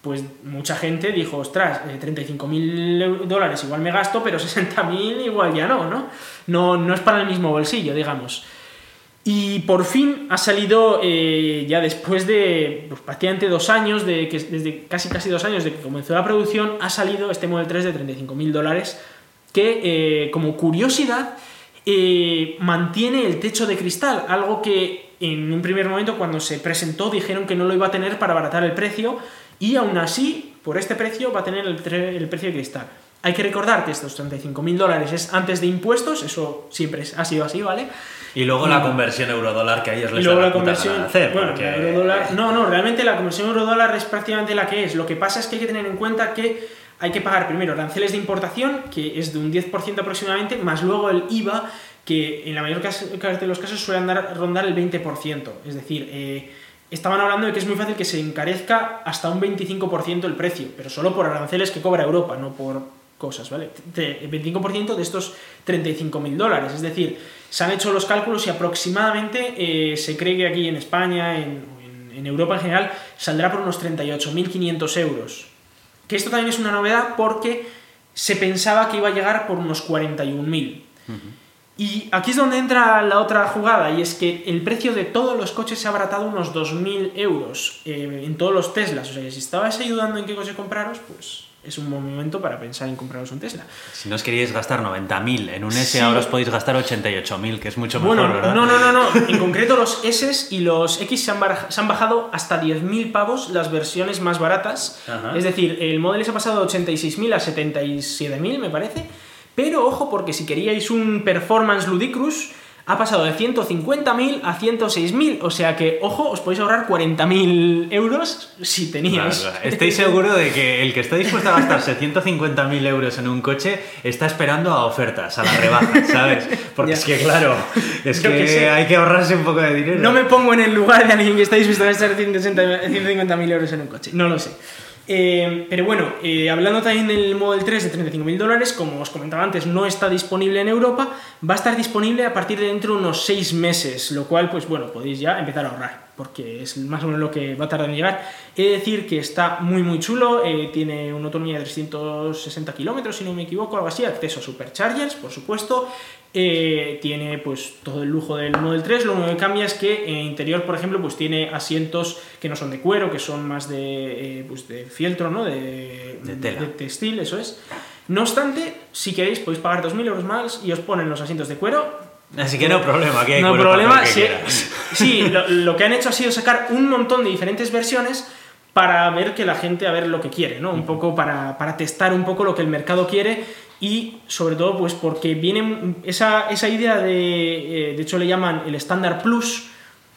Pues mucha gente dijo, ostras, eh, 35.000 dólares igual me gasto, pero 60.000 igual ya no, ¿no? ¿no? No es para el mismo bolsillo, digamos. Y por fin ha salido, eh, ya después de pues, prácticamente dos años, de que, desde casi casi dos años de que comenzó la producción, ha salido este Model 3 de 35.000 dólares, que eh, como curiosidad eh, mantiene el techo de cristal, algo que en un primer momento cuando se presentó dijeron que no lo iba a tener para abaratar el precio, y aún así, por este precio, va a tener el, precio de cristal. Hay que recordar que estos 35.000 dólares es antes de impuestos, eso siempre ha sido así, ¿vale? Y luego la conversión euro-dólar que a ellos Y les luego da la conversión. hacer. bueno, porque- eurodólar- No, no, realmente la conversión euro-dólar es prácticamente la que es. Lo que pasa es que hay que tener en cuenta que hay que pagar primero aranceles de importación, que es de un 10% aproximadamente, más luego el IVA, que en la mayor cas- de los casos suele andar, rondar el 20%. Es decir, eh, estaban hablando de que es muy fácil que se encarezca hasta un 25% el precio, pero solo por aranceles que cobra Europa, no por cosas, ¿vale? El 25% de estos 35.000 dólares. Es decir, se han hecho los cálculos y aproximadamente eh, se cree que aquí en España, en, en- en Europa en general, saldrá por unos 38.500 euros. Que esto también es una novedad porque se pensaba que iba a llegar por unos 41.000. Y aquí es donde entra la otra jugada, y es que el precio de todos los coches se ha abaratado unos 2.000 euros eh, en todos los Teslas. O sea, que si estabais ayudando en qué coche compraros, pues es un buen momento para pensar en compraros un Tesla. Si no os queríais gastar 90.000 en un S, Sí. ahora os podéis gastar 88.000, que es mucho mejor, Bueno, ¿verdad? no, no, no, no. En concreto los S y los X se han, se bajado hasta 10.000 pavos las versiones más baratas. Ajá. Es decir, el Model S ha pasado de 86.000 a 77.000, me parece. Pero ojo, porque si queríais un performance ludicrous, ha pasado de 150.000 a 106.000. O sea que, ojo, os podéis ahorrar 40.000 euros si teníais. Claro, claro. Estoy seguro de que el que está dispuesto a gastarse 150.000 euros en un coche está esperando a ofertas, a la rebaja, ¿sabes? Porque Ya. es que, claro, es que, que hay que ahorrarse un poco de dinero. No me pongo en el lugar de alguien que está dispuesto a gastar 160 150.000 euros en un coche. No lo sé. Eh, pero bueno, eh, hablando también del Model 3 de 35.000 dólares, como os comentaba antes, no está disponible en Europa, va a estar disponible a partir de dentro de unos 6 meses, lo cual, pues bueno, podéis ya empezar a ahorrar, porque es más o menos lo que va a tardar en llegar. He de decir que está muy muy chulo, eh, tiene una autonomía de 360 kilómetros, si no me equivoco, algo así, acceso a superchargers, por supuesto, eh, tiene pues todo el lujo del Model 3, lo único que cambia es que en interior, por ejemplo, pues tiene asientos que no son de cuero, que son más de, eh, pues de fieltro, ¿no? De, De tela. de textil, eso es. No obstante, si queréis podéis pagar 2.000 euros más y os ponen los asientos de cuero. Así que no problema, aquí hay No problema. que Sí, sí, lo, lo que han hecho ha sido sacar un montón de diferentes versiones para ver que la gente a ver lo que quiere, ¿no? Un poco para, para testar un poco lo que el mercado quiere y sobre todo pues porque viene esa, esa idea de, eh, de hecho le llaman el estándar plus,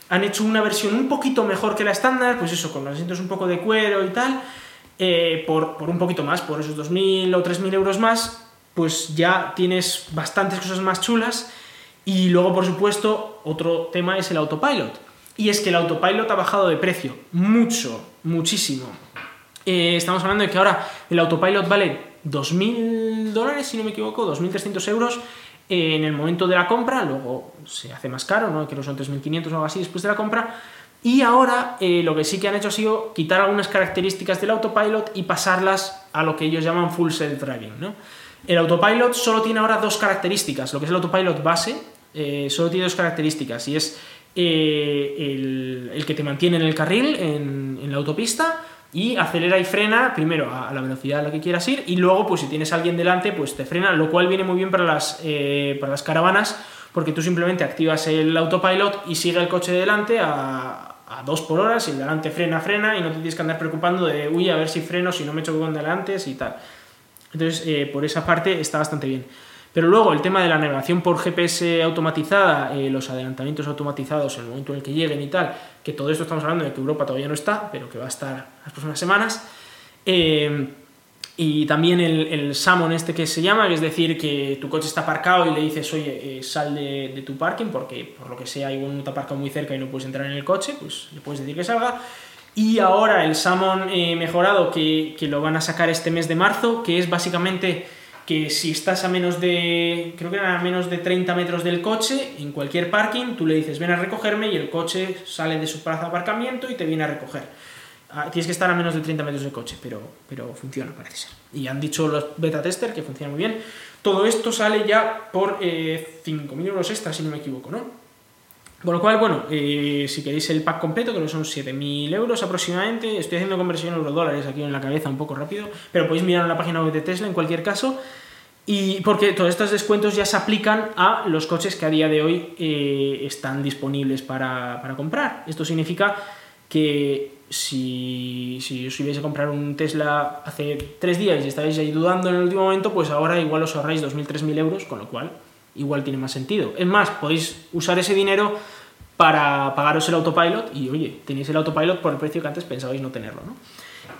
han hecho una versión un poquito mejor que la estándar, pues eso, con los asientos un poco de cuero y tal, eh, por, por un poquito más, por esos 2.000 o 3.000 euros más, pues ya tienes bastantes cosas más chulas. Y luego, por supuesto, otro tema es el autopilot. Y es que el autopilot ha bajado de precio, mucho, muchísimo. Eh, estamos hablando de que ahora el autopilot vale 2.000 dólares, si no me equivoco, 2.300 euros eh, en el momento de la compra, luego se hace más caro, ¿no? creo que son 3.500 o algo así después de la compra. Y ahora eh, lo que sí que han hecho ha sido quitar algunas características del autopilot y pasarlas a lo que ellos llaman full self-driving. ¿no? El autopilot solo tiene ahora dos características. Lo que es el autopilot base eh, solo tiene dos características y es eh, el, que te mantiene en el carril, en, la autopista, y acelera y frena primero a, la velocidad a la que quieras ir y luego pues si tienes a alguien delante pues te frena, lo cual viene muy bien para las, eh, para las caravanas porque tú simplemente activas el autopilot y sigue el coche de delante a, a dos por hora, si el delante frena, frena y no te tienes que andar preocupando de uy, a ver si freno, si no me choco con delante y tal. Entonces, eh, por esa parte está bastante bien. Pero luego el tema de la navegación por GPS automatizada, eh, los adelantamientos automatizados el momento en el que lleguen y tal, que todo esto estamos hablando de que Europa todavía no está, pero que va a estar las próximas semanas. Eh, y también el, el Summon este que se llama, que es decir, que tu coche está aparcado y le dices, oye, sal de, tu parking porque por lo que sea hay un aparcado muy cerca y no puedes entrar en el coche, pues le puedes decir que salga. Y ahora el Summon eh, mejorado que, que lo van a sacar este mes de marzo, que es básicamente que si estás a menos de, creo que eran a menos de 30 metros del coche, en cualquier parking, tú le dices ven a recogerme y el coche sale de su plaza de aparcamiento y te viene a recoger. Ah, tienes que estar a menos de 30 metros del coche, pero, pero funciona, parece ser. Y han dicho los beta tester que funciona muy bien. Todo esto sale ya por eh, 5.000 euros extra, si no me equivoco, ¿no? Con lo cual, bueno, eh, si queréis el pack completo, creo que son 7.000 euros aproximadamente, estoy haciendo conversión euro-dólares aquí en la cabeza un poco rápido, pero podéis mirar en la página web de Tesla en cualquier caso, y porque todos estos descuentos ya se aplican a los coches que a día de hoy eh, están disponibles para, para comprar. Esto significa que si, si os ibais a comprar un Tesla hace tres días y estabais ahí dudando en el último momento, pues ahora igual os ahorráis 2.000, 3.000 euros, con lo cual igual tiene más sentido. Es más, podéis usar ese dinero para pagaros el autopilot y oye, tenéis el autopilot por el precio que antes pensabais no tenerlo, ¿no?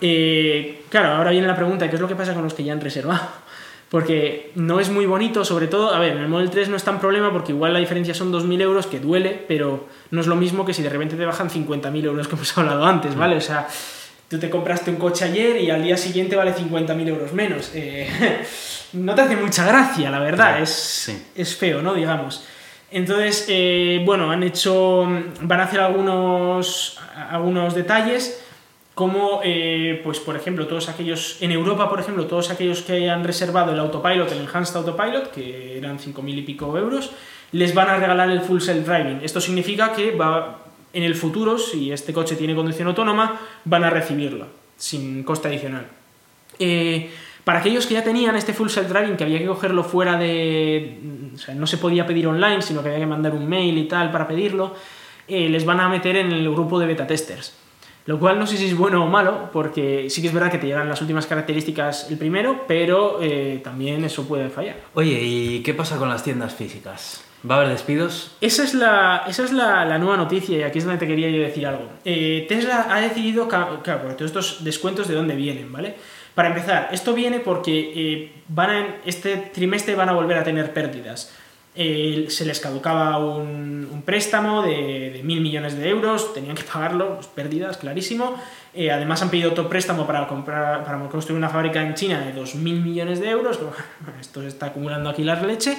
Eh, claro, ahora viene la pregunta, ¿qué es lo que pasa con los que ya han reservado? Porque no es muy bonito, sobre todo, a ver, en el Model 3 no es tan problema porque igual la diferencia son 2.000 euros, que duele, pero no es lo mismo que si de repente te bajan 50.000 euros que hemos hablado antes, ¿vale? O sea, tú te compraste un coche ayer y al día siguiente vale 50.000 euros menos. Eh, no te hace mucha gracia, la verdad, es, sí. es feo, ¿no? Digamos. Entonces, eh, bueno, han hecho, van a hacer algunos, algunos detalles como, eh, pues por ejemplo, todos aquellos, en Europa, por ejemplo, todos aquellos que hayan reservado el autopilot, el Enhanced Autopilot, que eran 5.000 y pico euros, les van a regalar el Full Self Driving. Esto significa que va, en el futuro, si este coche tiene conducción autónoma, van a recibirlo, sin coste adicional. Eh, para aquellos que ya tenían este Full Self Driving, que había que cogerlo fuera de... O sea, no se podía pedir online, sino que había que mandar un mail y tal para pedirlo, eh, les van a meter en el grupo de beta testers. Lo cual no sé si es bueno o malo, porque sí que es verdad que te llegan las últimas características el primero, pero eh, también eso puede fallar. Oye, ¿y qué pasa con las tiendas físicas? ¿Va a haber despidos? Esa es la, esa es la, la nueva noticia y aquí es donde te quería yo decir algo. Eh, Tesla ha decidido, claro, porque todos estos descuentos de dónde vienen, ¿vale? Para empezar, esto viene porque eh, van este trimestre van a volver a tener pérdidas. Se les caducaba un, préstamo de, mil millones de euros, tenían que pagarlo, pues, pérdidas, clarísimo. Eh, además han pedido otro préstamo para, comprar, para construir una fábrica en China de 2.000 millones de euros. Esto se está acumulando aquí la leche.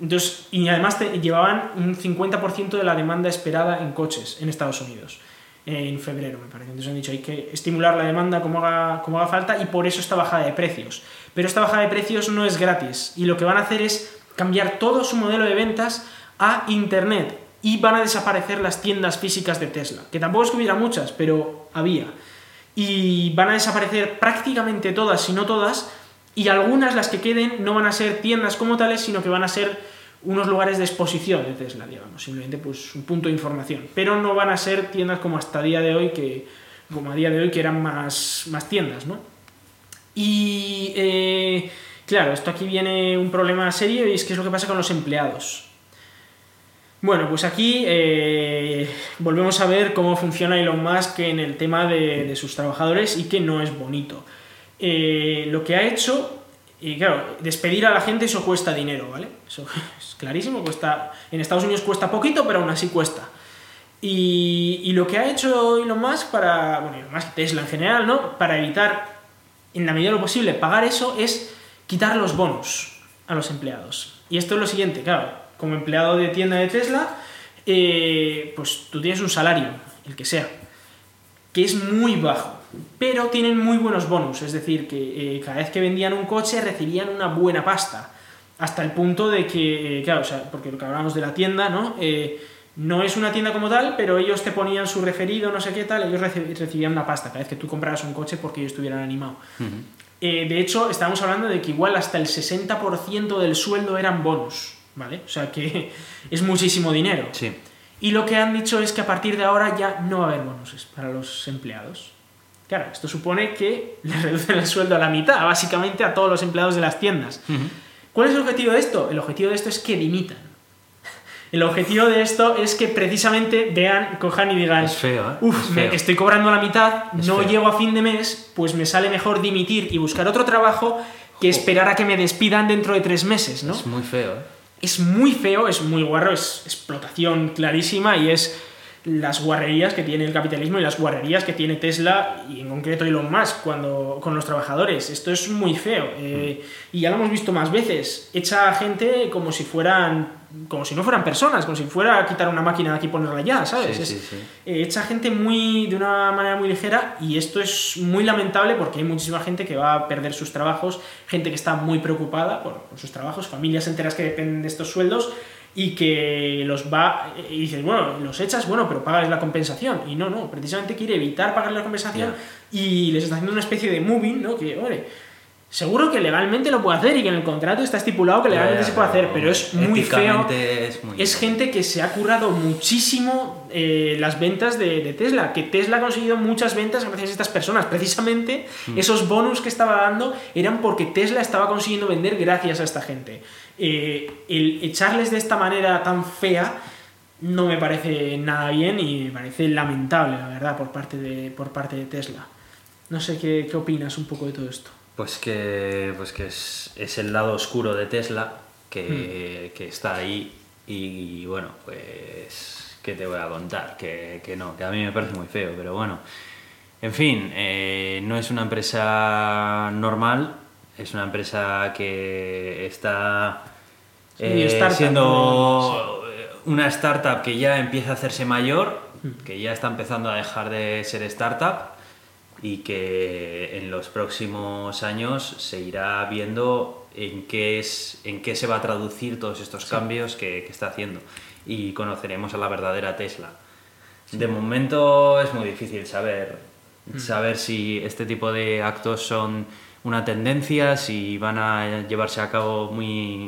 Entonces, y además te- llevaban un 50% de la demanda esperada en coches en Estados Unidos en febrero, me parece. Entonces han dicho hay que estimular la demanda como haga, como haga falta y por eso esta bajada de precios. Pero esta bajada de precios no es gratis y lo que van a hacer es cambiar todo su modelo de ventas a Internet y van a desaparecer las tiendas físicas de Tesla, que tampoco es que hubiera muchas, pero había. Y van a desaparecer prácticamente todas, si no todas, y algunas, las que queden, no van a ser tiendas como tales, sino que van a ser unos lugares de exposición de Tesla, digamos, simplemente pues un punto de información. Pero no van a ser tiendas como hasta día de hoy, que, como a día de hoy, que eran más, más tiendas, ¿no? Y eh, claro, esto aquí viene un problema serio y es que es lo que pasa con los empleados. Bueno, pues aquí eh, volvemos a ver cómo funciona Elon Musk en el tema de, de sus trabajadores y que no es bonito. Eh, lo que ha hecho, y claro, despedir a la gente eso cuesta dinero, ¿vale? Eso es clarísimo, cuesta, en Estados Unidos cuesta poquito, pero aún así cuesta. Y, y lo que ha hecho Elon Musk para, bueno, Elon Musk, Tesla en general, ¿no? Para evitar, en la medida de lo posible, pagar eso es quitar los bonos a los empleados. Y esto es lo siguiente, claro, como empleado de tienda de Tesla, eh, pues tú tienes un salario, el que sea, que es muy bajo, pero tienen muy buenos bonus, es decir, que eh, cada vez que vendían un coche recibían una buena pasta, hasta el punto de que, eh, claro, o sea, porque lo que hablábamos de la tienda, ¿no? Eh, no es una tienda como tal, pero ellos te ponían su referido, no sé qué tal, ellos reci- recibían una pasta cada vez que tú compraras un coche porque ellos estuvieran animados. Eh, de hecho, estábamos hablando de que igual hasta el 60% del sueldo eran bonus, ¿vale? O sea que es muchísimo dinero. Sí. Y lo que han dicho es que a partir de ahora ya no va a haber bonuses para los empleados. Claro, esto supone que les reducen el sueldo a la mitad, básicamente a todos los empleados de las tiendas. ¿Cuál es el objetivo de esto? El objetivo de esto es que dimitan. El objetivo de esto es que precisamente vean, cojan y digan, Es feo, ¿eh? Uf, Es me- estoy cobrando la mitad, Es no feo. llego a fin de mes, pues me sale mejor dimitir y buscar otro trabajo que esperar a que me despidan dentro de tres meses, ¿no? Es muy feo, ¿eh? es muy feo, es muy guarro, es explotación clarísima y es las guarrerías que tiene el capitalismo y las guarrerías que tiene Tesla y en concreto Elon Musk cuando, con los trabajadores. Esto es muy feo eh, y ya lo hemos visto más veces. Echa a gente como si fueran como si no fueran personas, como si fuera a quitar una máquina de aquí y ponerla allá, ¿sabes? Sí, Es- sí, eh, echa gente muy de una manera muy ligera y esto es muy lamentable porque hay muchísima gente que va a perder sus trabajos, gente que está muy preocupada por, por sus trabajos, familias enteras que dependen de estos sueldos y que los va y dices, bueno, los echas, bueno, pero pagas la compensación y no, no, precisamente quiere evitar pagar la compensación y les está haciendo una especie de moving, ¿no? Que, hombre, seguro que legalmente lo puede hacer y que en el contrato está estipulado que legalmente Ya, se puede hacer, pero es muy feo Es, muy es gente que se ha currado muchísimo eh, las ventas de, de Tesla, que Tesla ha conseguido muchas ventas gracias a estas personas. Precisamente esos bonus que estaba dando eran porque Tesla estaba consiguiendo vender gracias a esta gente. Eh, el echarles de esta manera tan fea no me parece nada bien y me parece lamentable, la verdad, por parte de, por parte de Tesla. No sé qué, qué opinas un poco de todo esto. Pues que, pues que es, es el lado oscuro de Tesla que, Hmm. que está ahí y bueno, pues ¿qué te voy a contar? Que, que no, que a mí me parece muy feo, pero bueno. En fin, eh, no es una empresa normal, es una empresa que está Sí, eh, startup, siendo una startup que ya empieza a hacerse mayor, Hmm. que ya está empezando a dejar de ser startup y que en los próximos años se irá viendo en qué, es, en qué se va a traducir todos estos cambios que, que está haciendo. Y conoceremos a la verdadera Tesla. De momento es muy difícil saber, saber si este tipo de actos son una tendencia, si van a llevarse a cabo muy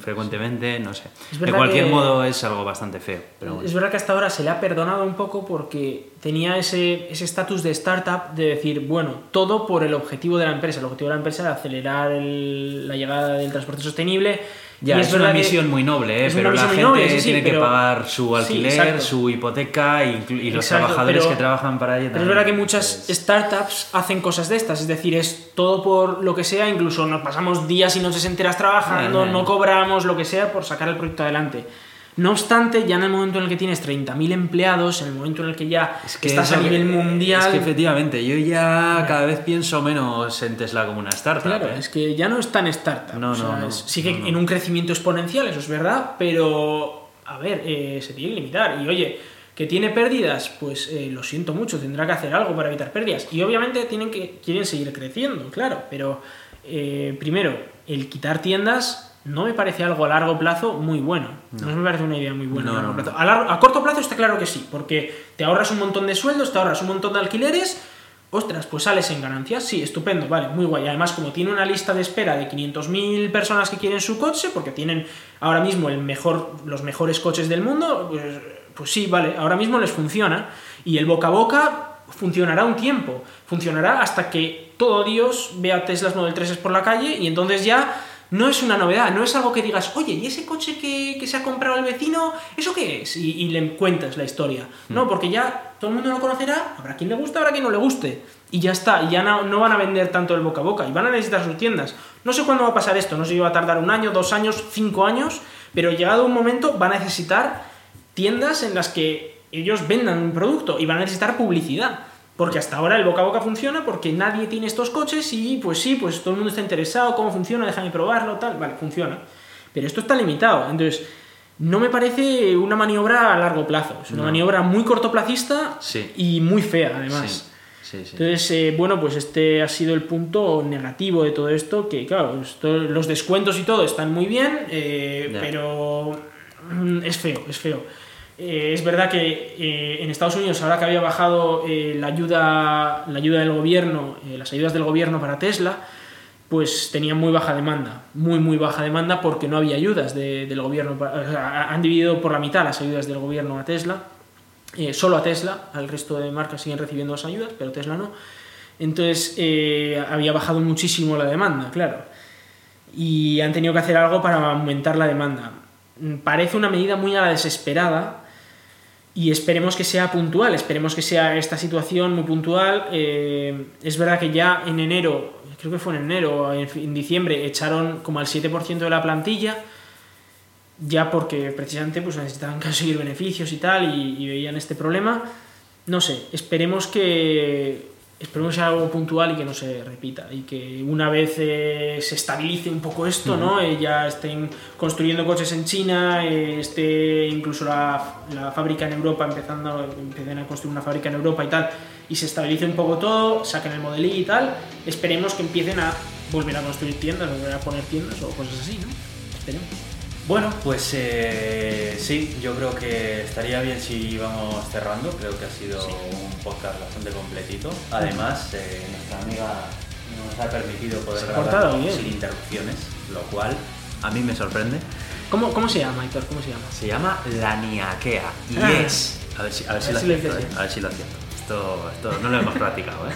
frecuentemente, no sé. De cualquier que- modo es algo bastante feo. Pero bueno. Es verdad que hasta ahora se le ha perdonado un poco porque tenía ese ese estatus de startup de decir, bueno, todo por el objetivo de la empresa. El objetivo de la empresa era acelerar el- la llegada del transporte sostenible Ya, Y es, una misión muy noble, ¿eh? pero la gente noble, sí, sí, tiene que pagar su alquiler, su hipoteca y, y los Exacto, trabajadores pero- que trabajan para ella Pero es verdad que muchas pues, startups hacen cosas de estas, es decir, es todo por lo que sea, incluso nos pasamos días y noches enteras trabajando, no cobramos, lo que sea, por sacar el proyecto adelante. No obstante, ya en el momento en el que tienes 30.000 empleados, en el momento en el que ya Es que estás es a nivel mundial... Es que efectivamente, yo ya cada vez pienso menos en Tesla como una startup. Claro, ¿eh? es que ya no es tan startup. No, o sea, no, sigue no, no. en un crecimiento exponencial, eso es verdad, pero a ver, eh, se tiene que limitar. Y oye, que tiene pérdidas, pues eh, lo siento mucho, tendrá que hacer algo para evitar pérdidas. Y obviamente tienen que, quieren seguir creciendo, claro, pero eh, primero, el quitar tiendas no me parece algo a largo plazo muy bueno. No, me parece una idea muy buena No, a largo plazo. A, largo- a corto plazo está claro que sí, porque te ahorras un montón de sueldos, te ahorras un montón de alquileres Ostras, pues sales en ganancias, sí, estupendo, vale, muy guay. Además, como tiene una lista de espera de 500.000 personas que quieren su coche, porque tienen ahora mismo el mejor, los mejores coches del mundo, pues, pues sí, vale, ahora mismo les funciona. Y el boca a boca funcionará un tiempo, funcionará hasta que todo Dios vea Teslas Model 3 por la calle y entonces ya no es una novedad, no es algo que digas, oye, ¿y ese coche que, que se ha comprado el vecino, eso qué es? Y, y le cuentas la historia. No, porque ya todo el mundo lo conocerá, habrá quien le guste, habrá quien no le guste. Y ya está, y ya no, no van a vender tanto el boca a boca, y van a necesitar sus tiendas. No sé cuándo va a pasar esto, no sé si va a tardar un año, dos años, cinco años, pero llegado un momento van a necesitar tiendas en las que ellos vendan un producto y van a necesitar publicidad. Porque hasta ahora el boca a boca funciona porque nadie tiene estos coches y pues sí, pues todo el mundo está interesado, cómo funciona, déjame probarlo, tal, vale, funciona. Pero esto está limitado, entonces no me parece una maniobra a largo plazo, es una No. maniobra muy cortoplacista Sí. y muy fea además. Sí, sí. Entonces, eh, bueno, pues este ha sido el punto negativo de todo esto, que claro, esto- los descuentos y todo están muy bien, eh, pero mm, es feo, es feo. Eh, es verdad que eh, en Estados Unidos, ahora que había bajado eh, la, ayuda, la ayuda del gobierno, las ayudas del gobierno para Tesla, pues tenían muy baja demanda, muy muy baja demanda porque no había ayudas de- del gobierno, han dividido por la mitad las ayudas del gobierno a Tesla, solo a Tesla, al resto de marcas siguen recibiendo las ayudas, pero Tesla no. Entonces había bajado muchísimo la demanda, claro. Y han tenido que hacer algo para aumentar la demanda. Mm, Parece una medida muy a la desesperada y esperemos que sea puntual, esperemos que sea esta situación muy puntual. Eh, es verdad que ya en enero, creo que fue en enero en, en diciembre, echaron como al 7% de la plantilla ya porque precisamente pues necesitaban conseguir beneficios y tal y veían este problema no sé esperemos que esperemos que sea algo puntual y que no se repita y que una vez eh, se estabilice un poco esto no Eh, ya estén construyendo coches en China eh, esté incluso la, la fábrica en Europa empezando empiecen a construir una fábrica en Europa y tal y se estabilice un poco todo saquen el Model y tal esperemos que empiecen a volver a construir tiendas volver a poner tiendas o cosas así no esperemos Bueno, pues eh, sí, yo creo que estaría bien si íbamos cerrando. Creo que ha sido un podcast bastante completito. Además, eh, nuestra amiga nos ha permitido poder grabar sin interrupciones, lo cual a mí me sorprende. ¿Cómo, ¿Cómo se llama, Héctor? ¿Cómo se llama? Se llama La Niaquea y Ah. es. A ver si, a ver si A lo ver si lo acierto, Esto, esto no lo hemos practicado, ¿eh?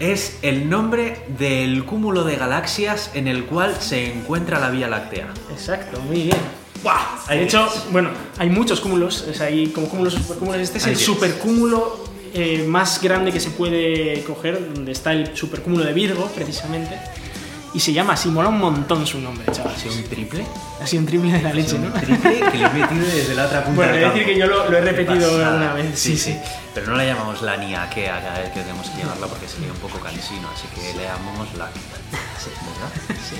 Es el nombre del cúmulo de galaxias en el cual se encuentra la Vía Láctea. Exacto, muy bien. ¡Buah! Ahí De hecho, bueno, hay muchos cúmulos, sea, hay como cúmulos, supercúmulos. Este es Ahí el tienes. supercúmulo eh, más grande que se puede coger, donde está el supercúmulo de Virgo, precisamente. Y se llama así, mola un montón su nombre, chaval. ¿Ha sido un triple? Ha sido un triple de la leche, un ¿no? triple que le he metido desde la otra punta Bueno, he de decir que yo lo, lo he repetido pasada. alguna vez. Sí, sí. Pero no la llamamos la niaquea cada vez que tenemos que llamarla porque sería un poco cansino, así que le llamamos la. Sí, ¿verdad? Sí.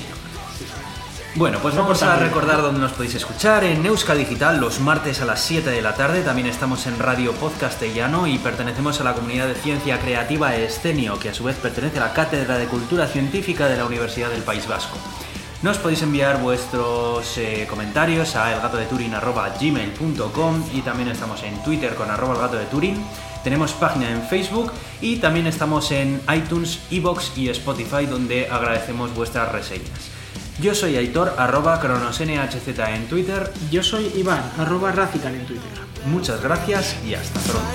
Bueno, pues vamos a recordar dónde nos podéis escuchar en Euska Digital los martes a las 7 de la tarde. También estamos en Radio Podcastellano y pertenecemos a la comunidad de ciencia creativa Escenio, que a su vez pertenece a la Cátedra de Cultura Científica de la Universidad del País Vasco. Nos podéis enviar vuestros eh, comentarios a elgatodeturin.gmail.com y también estamos en Twitter con arroba el gato de Turín. Tenemos página en Facebook y también estamos en iTunes, Evox y Spotify donde agradecemos vuestras reseñas. Yo soy Aitor, arroba cronosnhz en Twitter. Yo soy Iván, arroba Racical en Twitter. Muchas gracias y hasta pronto.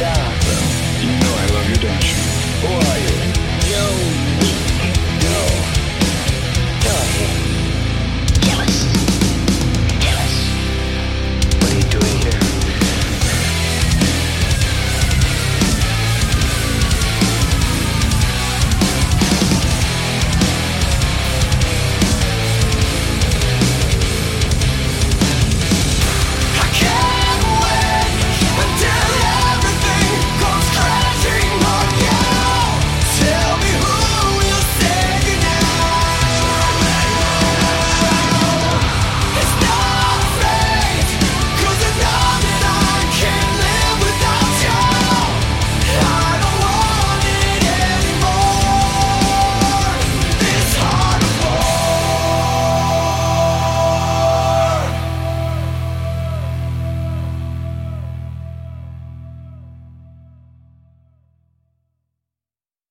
Well, you know I love you, don't you? Who are you? Yo!